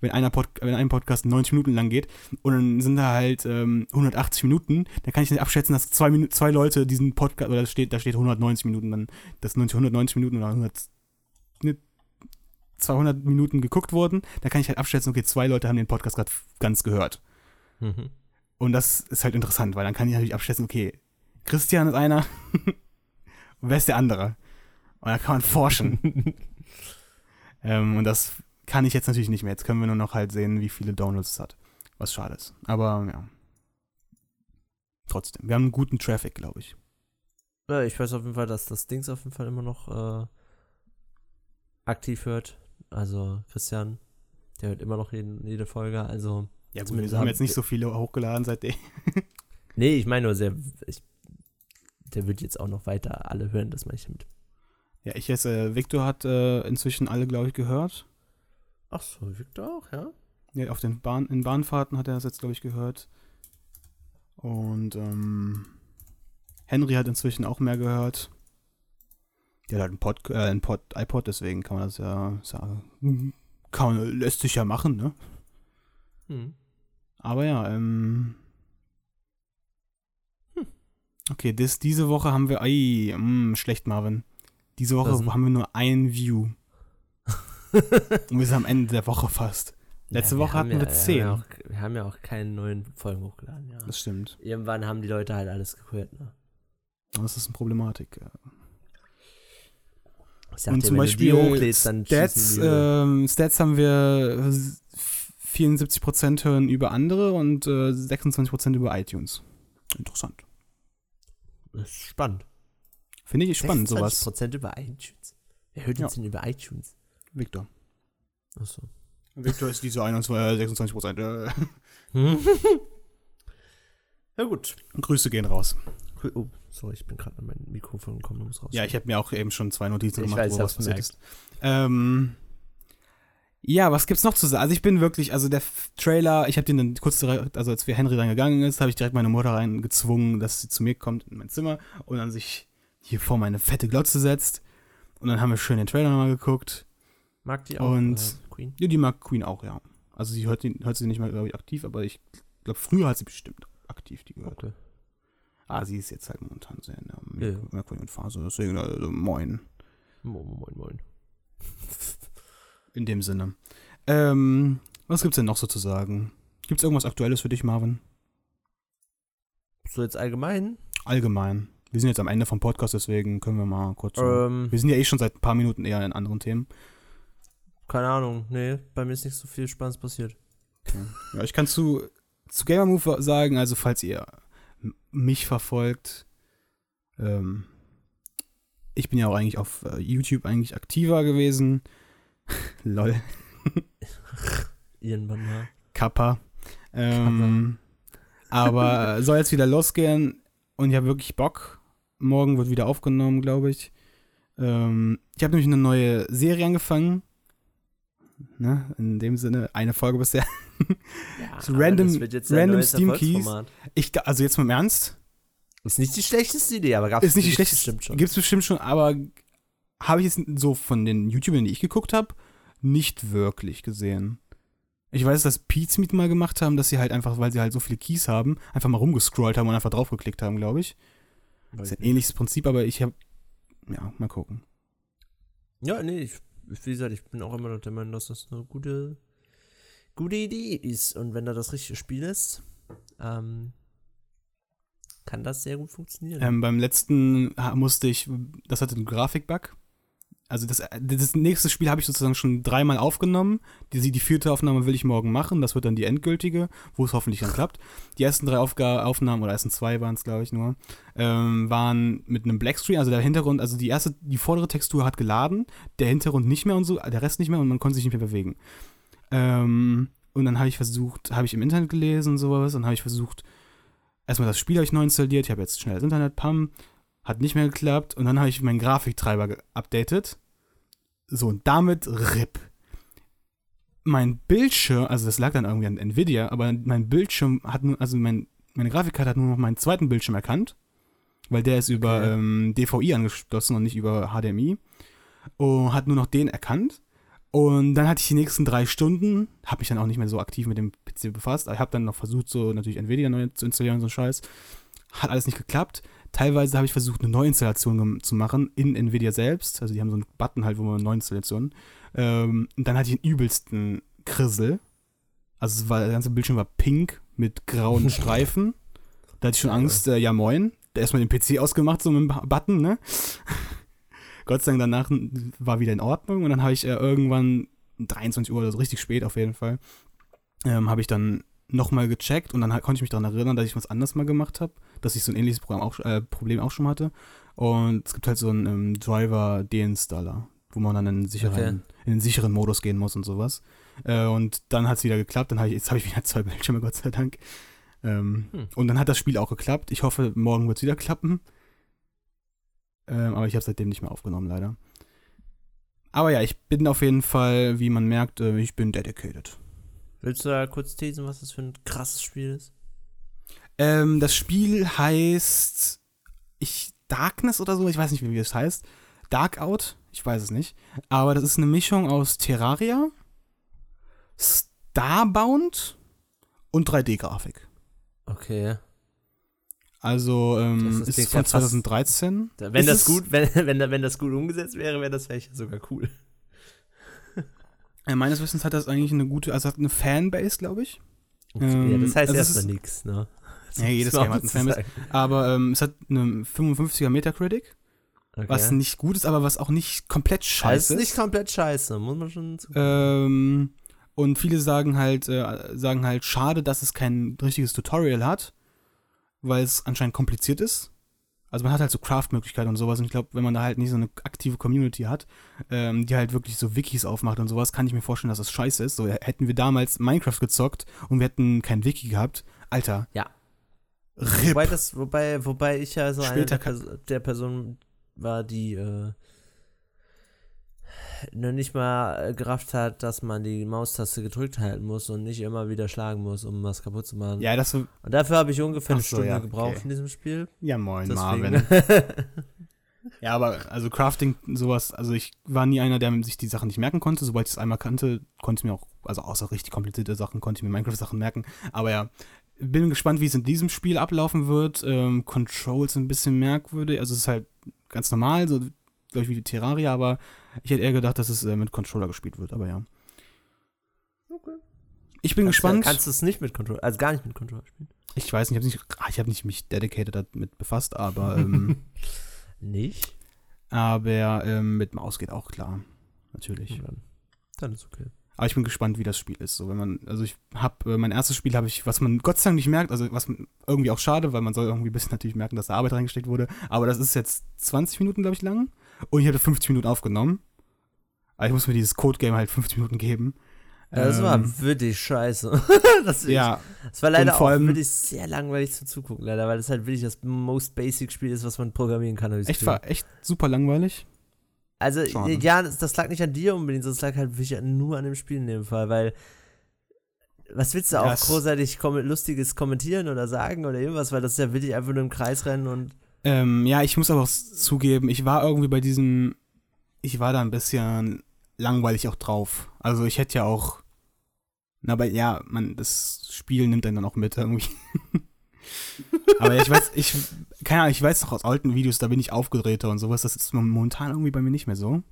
Speaker 1: wenn einer Pod, wenn ein Podcast 90 Minuten lang geht und dann sind da halt ähm, 180 Minuten, dann kann ich nicht abschätzen, dass zwei, Minu zwei Leute diesen Podcast, oder da steht, da steht 190 Minuten, dann das 90, 190 Minuten oder 100, 200 Minuten geguckt wurden, dann kann ich halt abschätzen, okay, zwei Leute haben den Podcast gerade ganz gehört.
Speaker 2: Mhm.
Speaker 1: Und das ist halt interessant, weil dann kann ich natürlich abschätzen, okay, Christian ist einer und wer ist der andere? Und da kann man forschen. ähm, und das kann ich jetzt natürlich nicht mehr. Jetzt können wir nur noch halt sehen, wie viele Downloads es hat. Was schade ist. Aber ja. Trotzdem. Wir haben einen guten Traffic, glaube ich.
Speaker 2: Ja, ich weiß auf jeden Fall, dass das Dings auf jeden Fall immer noch äh, aktiv hört. Also Christian, der hört immer noch jeden, jede Folge. Also
Speaker 1: Ja, gut, wir
Speaker 2: Zumindest
Speaker 1: haben jetzt nicht so viele hochgeladen seitdem.
Speaker 2: nee, ich meine nur sehr, ich, der wird jetzt auch noch weiter alle hören, das meine ich damit.
Speaker 1: Ja, ich jetzt, äh, Victor hat äh, inzwischen alle, glaube ich, gehört.
Speaker 2: Ach so, Victor auch, ja?
Speaker 1: Ja, auf den Bahn, in Bahnfahrten hat er das jetzt, glaube ich, gehört. Und ähm, Henry hat inzwischen auch mehr gehört. Der hat halt einen, Pod, äh, einen Pod, iPod, deswegen kann man das ja sagen. Kann, man- lässt sich ja machen, ne?
Speaker 2: Hm.
Speaker 1: Aber ja, ähm. Okay, das, diese Woche haben wir. Ei, mm, schlecht, Marvin. Diese Woche
Speaker 2: denn?
Speaker 1: haben wir nur ein View. Und wir sind am Ende der Woche fast. Letzte Woche hatten wir
Speaker 2: ja,
Speaker 1: zehn.
Speaker 2: Wir haben, ja auch, wir haben ja auch keine neuen Folgen hochgeladen, ja.
Speaker 1: Das stimmt.
Speaker 2: Irgendwann haben die Leute halt alles gehört, ne?
Speaker 1: Das ist eine Problematik.
Speaker 2: Sag
Speaker 1: Und zum Beispiel
Speaker 2: hochlädst,
Speaker 1: Stats, ähm, Stats haben wir 74% hören über andere und äh, 26% über iTunes. Interessant.
Speaker 2: Das ist spannend.
Speaker 1: Finde ich spannend, sowas.
Speaker 2: Prozent über iTunes. Wer hört
Speaker 1: Ja.
Speaker 2: uns denn über iTunes?
Speaker 1: Victor.
Speaker 2: Achso.
Speaker 1: Victor ist diese 21, 26%. Äh,
Speaker 2: ja, gut.
Speaker 1: Grüße gehen raus.
Speaker 2: Oh, sorry, ich bin gerade an mein Mikrofon gekommen muss raus.
Speaker 1: Ja, ich habe mir auch eben schon zwei Notizen
Speaker 2: Ich
Speaker 1: gemacht,
Speaker 2: weiß,
Speaker 1: wo was passiert ist. Ähm, ja, was gibt's noch zu sagen? Also ich bin wirklich, also der F- Trailer, ich habe den dann kurz, direkt- also als wir Henry dann gegangen ist, habe ich direkt meine Mutter reingezwungen, dass sie zu mir kommt in mein Zimmer und dann sich hier vor meine fette Glotze setzt. Und dann haben wir schön den Trailer nochmal geguckt.
Speaker 2: Mag die auch.
Speaker 1: Und-
Speaker 2: äh, Queen.
Speaker 1: Ja, die mag Queen auch, ja. Also sie hört, den, hört sie nicht mehr, glaube ich, aktiv, aber ich glaube, früher hat sie bestimmt aktiv die gehört.
Speaker 2: Okay.
Speaker 1: Ah, sie ist jetzt halt momentan sehr in der merkwürdigen Phase, deswegen, also, moin.
Speaker 2: Moin, moin, moin.
Speaker 1: In dem Sinne. Ähm, was gibt's denn noch so zu sagen? Gibt's irgendwas Aktuelles für dich, Marvin?
Speaker 2: So jetzt allgemein?
Speaker 1: Allgemein. Wir sind jetzt am Ende vom Podcast, deswegen können wir mal kurz.
Speaker 2: Ähm,
Speaker 1: wir sind ja eh schon seit ein paar Minuten eher in anderen Themen.
Speaker 2: keine Ahnung. Nee, bei mir ist nicht so viel Spannendes passiert.
Speaker 1: Ja, ich kann zu, zu Gamer Move sagen, also falls ihr mich verfolgt, ähm, ich bin ja auch eigentlich auf äh, YouTube eigentlich aktiver gewesen. Lol.
Speaker 2: Irgendwann mal.
Speaker 1: Kappa. Ähm, aber äh, soll jetzt wieder losgehen und ich habe wirklich Bock. Morgen wird wieder aufgenommen, glaube ich. Ähm, ich habe nämlich eine neue Serie angefangen. Ne? In dem Sinne, eine Folge bisher.
Speaker 2: Ja,
Speaker 1: So random-
Speaker 2: das wird jetzt ein
Speaker 1: random Steam Keys. Ich, also jetzt mal im Ernst.
Speaker 2: Ist nicht die schlechteste Idee, aber gab's
Speaker 1: Ist nicht die
Speaker 2: bestimmt
Speaker 1: schlechteste.
Speaker 2: schon.
Speaker 1: Gibt es bestimmt schon, aber habe ich jetzt so von den YouTubern, die ich geguckt habe, nicht wirklich gesehen. Ich weiß, dass Pete's Meet mal gemacht haben, dass sie halt einfach, weil sie halt so viele Keys haben, einfach mal rumgescrollt haben und einfach draufgeklickt haben, glaube ich. Das ist ein ähnliches Prinzip, aber ich habe. Ja, mal gucken.
Speaker 2: Ja, nee, ich, wie gesagt, ich bin auch immer noch der Meinung, dass das eine gute, gute Idee ist. Und wenn da das richtige Spiel ist, ähm, kann das sehr gut funktionieren.
Speaker 1: Ähm, beim letzten musste ich, das hatte einen Grafikbug. Also das, das nächste Spiel habe ich sozusagen schon dreimal aufgenommen. Die, die vierte Aufnahme will ich morgen machen. Das wird dann die endgültige, wo es hoffentlich dann klappt. Die ersten drei Aufga Aufnahmen, oder ersten zwei waren es, glaube ich, nur, ähm, waren mit einem Blackscreen. Also der Hintergrund, also die erste, die vordere Textur hat geladen, der Hintergrund nicht mehr und so, der Rest nicht mehr und man konnte sich nicht mehr bewegen. Ähm, und dann habe ich versucht, habe ich im Internet gelesen und sowas und habe ich versucht, erstmal das Spiel habe ich neu installiert. Ich habe jetzt schnell das Internet, pam, hat nicht mehr geklappt und dann habe ich meinen Grafiktreiber geupdatet. So, und damit RIP. Mein Bildschirm, also das lag dann irgendwie an Nvidia, aber mein Bildschirm hat nur, also mein, meine Grafikkarte hat nur noch meinen zweiten Bildschirm erkannt, weil der ist über
Speaker 2: Okay.
Speaker 1: ähm, DVI angeschlossen und nicht über HDMI. Und hat nur noch den erkannt. Und dann hatte ich die nächsten drei Stunden, habe mich dann auch nicht mehr so aktiv mit dem PC befasst. Ich habe dann noch versucht, so natürlich Nvidia neu zu installieren und so einen Scheiß. Hat alles nicht geklappt. Teilweise habe ich versucht, eine Neuinstallation zu machen in Nvidia selbst. Also die haben so einen Button halt, wo man Neuinstallationen. Ähm, und dann hatte ich den übelsten Krissel. Also war, der ganze Bildschirm war pink mit grauen Streifen. Da hatte ich schon Angst, äh, ja moin. Da erstmal den PC ausgemacht, so mit dem Button, ne? Gott sei Dank danach war wieder in Ordnung und dann habe ich äh, irgendwann 23 Uhr oder so richtig spät auf jeden Fall, ähm, habe ich dann nochmal gecheckt und dann konnte ich mich daran erinnern, dass ich was anderes mal gemacht habe, dass ich so ein ähnliches Programm auch, äh, Problem auch schon hatte. Und es gibt halt so einen ähm, Driver Deinstaller, wo man dann in, sicheren, okay. in den sicheren Modus gehen muss und sowas. Äh, und dann hat es wieder geklappt. Dann hab ich, jetzt habe ich wieder zwei Bildschirme, Gott sei Dank. Ähm, hm. Und dann hat das Spiel auch geklappt. Ich hoffe, morgen wird es wieder klappen. Ähm, aber ich habe seitdem nicht mehr aufgenommen, leider. Aber ja, ich bin auf jeden Fall, wie man merkt, äh, ich bin dedicated.
Speaker 2: Willst du da kurz thesen, was das für ein krasses Spiel ist?
Speaker 1: Ähm, das Spiel heißt ich, Darkness oder so, ich weiß nicht, wie es heißt. Darkout, ich weiß es nicht. Aber das ist eine Mischung aus Terraria, Starbound und 3D-Grafik.
Speaker 2: Okay.
Speaker 1: Also ähm, ist, ist von 2013.
Speaker 2: Fast, wenn das gut, wenn, wenn, wenn das gut umgesetzt wäre, wäre das vielleicht sogar cool.
Speaker 1: Ja, meines Wissens hat das eigentlich eine gute, also hat eine Fanbase, glaube ich.
Speaker 2: Ähm, ja, das heißt also erstmal nichts, ne?
Speaker 1: Ja, jedes Game hat eine Fanbase. Aber ähm, es hat eine 55er Metacritic. Okay. Was nicht gut ist, aber was auch nicht komplett scheiße ist.
Speaker 2: Das ist nicht komplett scheiße, muss man schon
Speaker 1: ähm, Und viele sagen halt, äh, sagen halt, schade, dass es kein richtiges Tutorial hat weil es anscheinend kompliziert ist. Also man hat halt so Craft-Möglichkeiten und sowas und ich glaube, wenn man da halt nicht so eine aktive Community hat, ähm, die halt wirklich so Wikis aufmacht und sowas, kann ich mir vorstellen, dass das scheiße ist. So hätten wir damals Minecraft gezockt und wir hätten kein Wiki gehabt, Alter.
Speaker 2: Ja. RIP. Wobei, das, wobei, wobei ich ja so Später eine der, Pers der Person war, die äh, noch nicht mal äh, gerafft hat, dass man die Maustaste gedrückt halten muss und nicht immer wieder schlagen muss, um was kaputt zu machen.
Speaker 1: Ja, das
Speaker 2: Und dafür habe ich ungefähr eine so, Stunde ja, gebraucht okay. in diesem Spiel.
Speaker 1: Ja, moin, Deswegen. Marvin. ja, aber also Crafting, sowas, also ich war nie einer, der sich die Sachen nicht merken konnte. Sobald ich es einmal kannte, konnte ich mir auch, also außer richtig komplizierte Sachen, konnte ich mir Minecraft-Sachen merken. Aber ja, bin gespannt, wie es in diesem Spiel ablaufen wird. Ähm, Controls ein bisschen merkwürdig, also es ist halt ganz normal, so glaube ich, wie die Terraria, aber ich hätte eher gedacht, dass es äh, mit Controller gespielt wird, aber ja. Okay. Ich bin
Speaker 2: kannst
Speaker 1: gespannt.
Speaker 2: Du, kannst du es nicht mit Controller, also gar nicht mit Controller spielen?
Speaker 1: Ich weiß nicht, ich habe nicht, ach, ich habe nicht mich dedicated damit befasst, aber ähm,
Speaker 2: nicht.
Speaker 1: Aber ähm, mit Maus geht auch klar, natürlich.
Speaker 2: Ja, dann ist okay.
Speaker 1: Aber ich bin gespannt, wie das Spiel ist. So, wenn man, also ich habe äh, mein erstes Spiel habe ich, was man Gott sei Dank nicht merkt, also was irgendwie auch schade, weil man soll irgendwie ein bisschen natürlich merken, dass da Arbeit reingesteckt wurde. Aber das ist jetzt 20 Minuten, glaube ich, lang. Und ich habe 50 Minuten aufgenommen. Aber ich muss mir dieses Code-Game halt 50 Minuten geben.
Speaker 2: Das ähm, war wirklich scheiße. das,
Speaker 1: ja.
Speaker 2: Es war leider auch wirklich sehr langweilig zu zugucken, leider, weil das halt wirklich das most basic Spiel ist, was man programmieren kann.
Speaker 1: Echt war echt super langweilig.
Speaker 2: Also, Schade. ja, das, das, lag nicht an dir unbedingt, das lag halt wirklich nur an dem Spiel in dem Fall, weil was willst du auch das großartig kom Lustiges kommentieren oder sagen oder irgendwas, weil das ist ja wirklich einfach nur im Kreis rennen und.
Speaker 1: Ähm, ja, ich muss aber auch zugeben, ich war irgendwie bei diesem, ich war da ein bisschen langweilig auch drauf. Also ich hätte ja auch, na, aber ja, man, das Spiel nimmt einen dann auch mit irgendwie. Aber ich weiß, ich, keine Ahnung, ich weiß doch aus alten Videos, da bin ich aufgedrehter und sowas. Das ist momentan irgendwie bei mir nicht mehr so.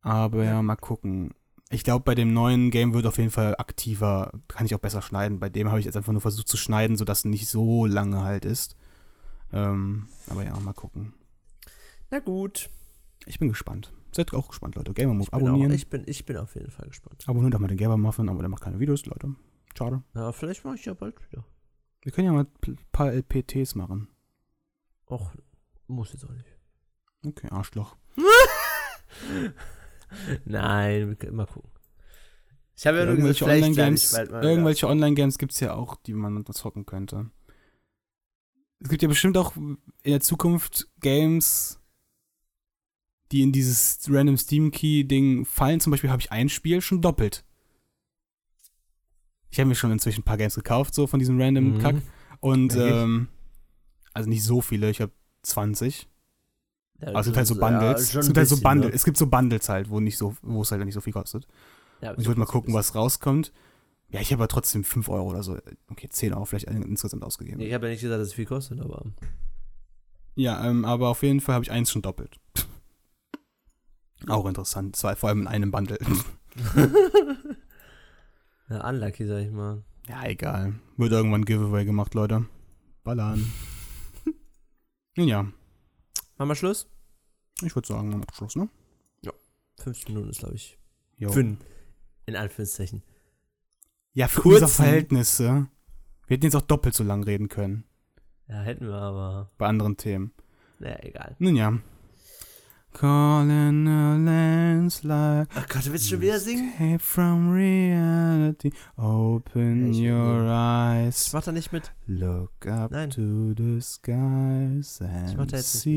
Speaker 1: Aber ja, mal gucken. Ich glaube, bei dem neuen Game wird auf jeden Fall aktiver, kann ich auch besser schneiden. Bei dem habe ich jetzt einfach nur versucht zu schneiden, sodass es nicht so lange halt ist. Ähm, aber ja, mal gucken.
Speaker 2: Na gut.
Speaker 1: Ich bin gespannt. Seid auch gespannt, Leute. Gamer Move abonnieren.
Speaker 2: Auch, ich, bin, ich bin auf jeden Fall gespannt.
Speaker 1: Abonniert doch mal den Gamer Muffin, aber der macht keine Videos, Leute. Schade.
Speaker 2: Ja, vielleicht mache ich ja bald wieder.
Speaker 1: Wir können ja mal ein paar LPTs machen.
Speaker 2: Och, muss jetzt auch nicht.
Speaker 1: Okay, Arschloch.
Speaker 2: Nein, wir können mal gucken. Ich habe ja,
Speaker 1: irgendwelche Online-Games. Irgendwelche Online-Games gibt es ja auch, die man zocken könnte. Es gibt ja bestimmt auch in der Zukunft Games, die in dieses Random Steam Key-Ding fallen. Zum Beispiel habe ich ein Spiel schon doppelt. Ich habe mir schon inzwischen ein paar Games gekauft, so von diesem random mhm. Kack. Und, ähm, also nicht so viele, ich habe 20. Ja, Aber es gibt halt so Bundles. Ja, es gibt halt so Bundles. Ne? Es gibt so Bundles halt, wo nicht so, wo es halt nicht so viel kostet. Ja, und ich würde mal gucken, was rauskommt. Ja, ich habe aber trotzdem 5 Euro oder so, okay, 10 Euro vielleicht insgesamt ausgegeben.
Speaker 2: Ich habe ja nicht gesagt, dass es viel kostet, aber.
Speaker 1: Ja, ähm, aber auf jeden Fall habe ich eins schon doppelt. Auch interessant. Zwei, vor allem in einem Bundle.
Speaker 2: Ja, unlucky, sag ich mal.
Speaker 1: ja, egal. Wird irgendwann Giveaway gemacht, Leute. Ballern. Nun ja,
Speaker 2: Machen wir Schluss?
Speaker 1: ich würde sagen, wir machen Schluss, ne?
Speaker 2: 50 Minuten ist, glaube ich.
Speaker 1: Jo.
Speaker 2: Fünf. In Anführungszeichen.
Speaker 1: Ja, für
Speaker 2: Kurzen.
Speaker 1: unsere Verhältnisse. Wir hätten jetzt auch doppelt so lang reden können.
Speaker 2: Ja, hätten wir aber.
Speaker 1: Bei anderen Themen.
Speaker 2: Naja, egal.
Speaker 1: Nun ja. Calling a landslide.
Speaker 2: Ach Gott, du willst schon wieder singen?
Speaker 1: Escape from reality. Open
Speaker 2: Ich-
Speaker 1: your
Speaker 2: Ich
Speaker 1: eyes.
Speaker 2: mach da nicht mit.
Speaker 1: Look up
Speaker 2: Nein.
Speaker 1: to the skies
Speaker 2: mach
Speaker 1: and
Speaker 2: da jetzt nicht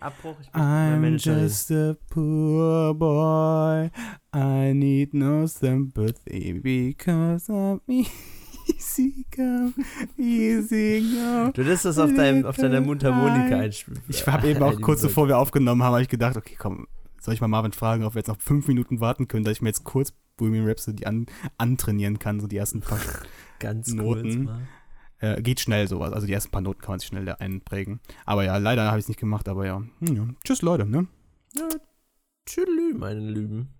Speaker 2: Abbruch, ich meinem
Speaker 1: I'm just a poor boy. I need no sympathy because I'm easy come, easy go.
Speaker 2: Du lässt das auf, deinem, auf deiner Mundharmonika einspielen.
Speaker 1: Ich habe eben auch kurz bevor wir aufgenommen haben, habe ich gedacht, okay, komm, soll ich mal Marvin fragen, ob wir jetzt noch fünf Minuten warten können, dass ich mir jetzt kurz Bohemian Rhapsody an, antrainieren kann, so die ersten paar.
Speaker 2: Ganz
Speaker 1: Noten.
Speaker 2: kurz mal.
Speaker 1: Äh, geht schnell sowas, also die ersten paar Noten kann man sich schnell einprägen. Aber ja, leider habe ich es nicht gemacht, aber ja. Hm, ja. Tschüss Leute, ne?
Speaker 2: Ja, tschüss, meine Lüben.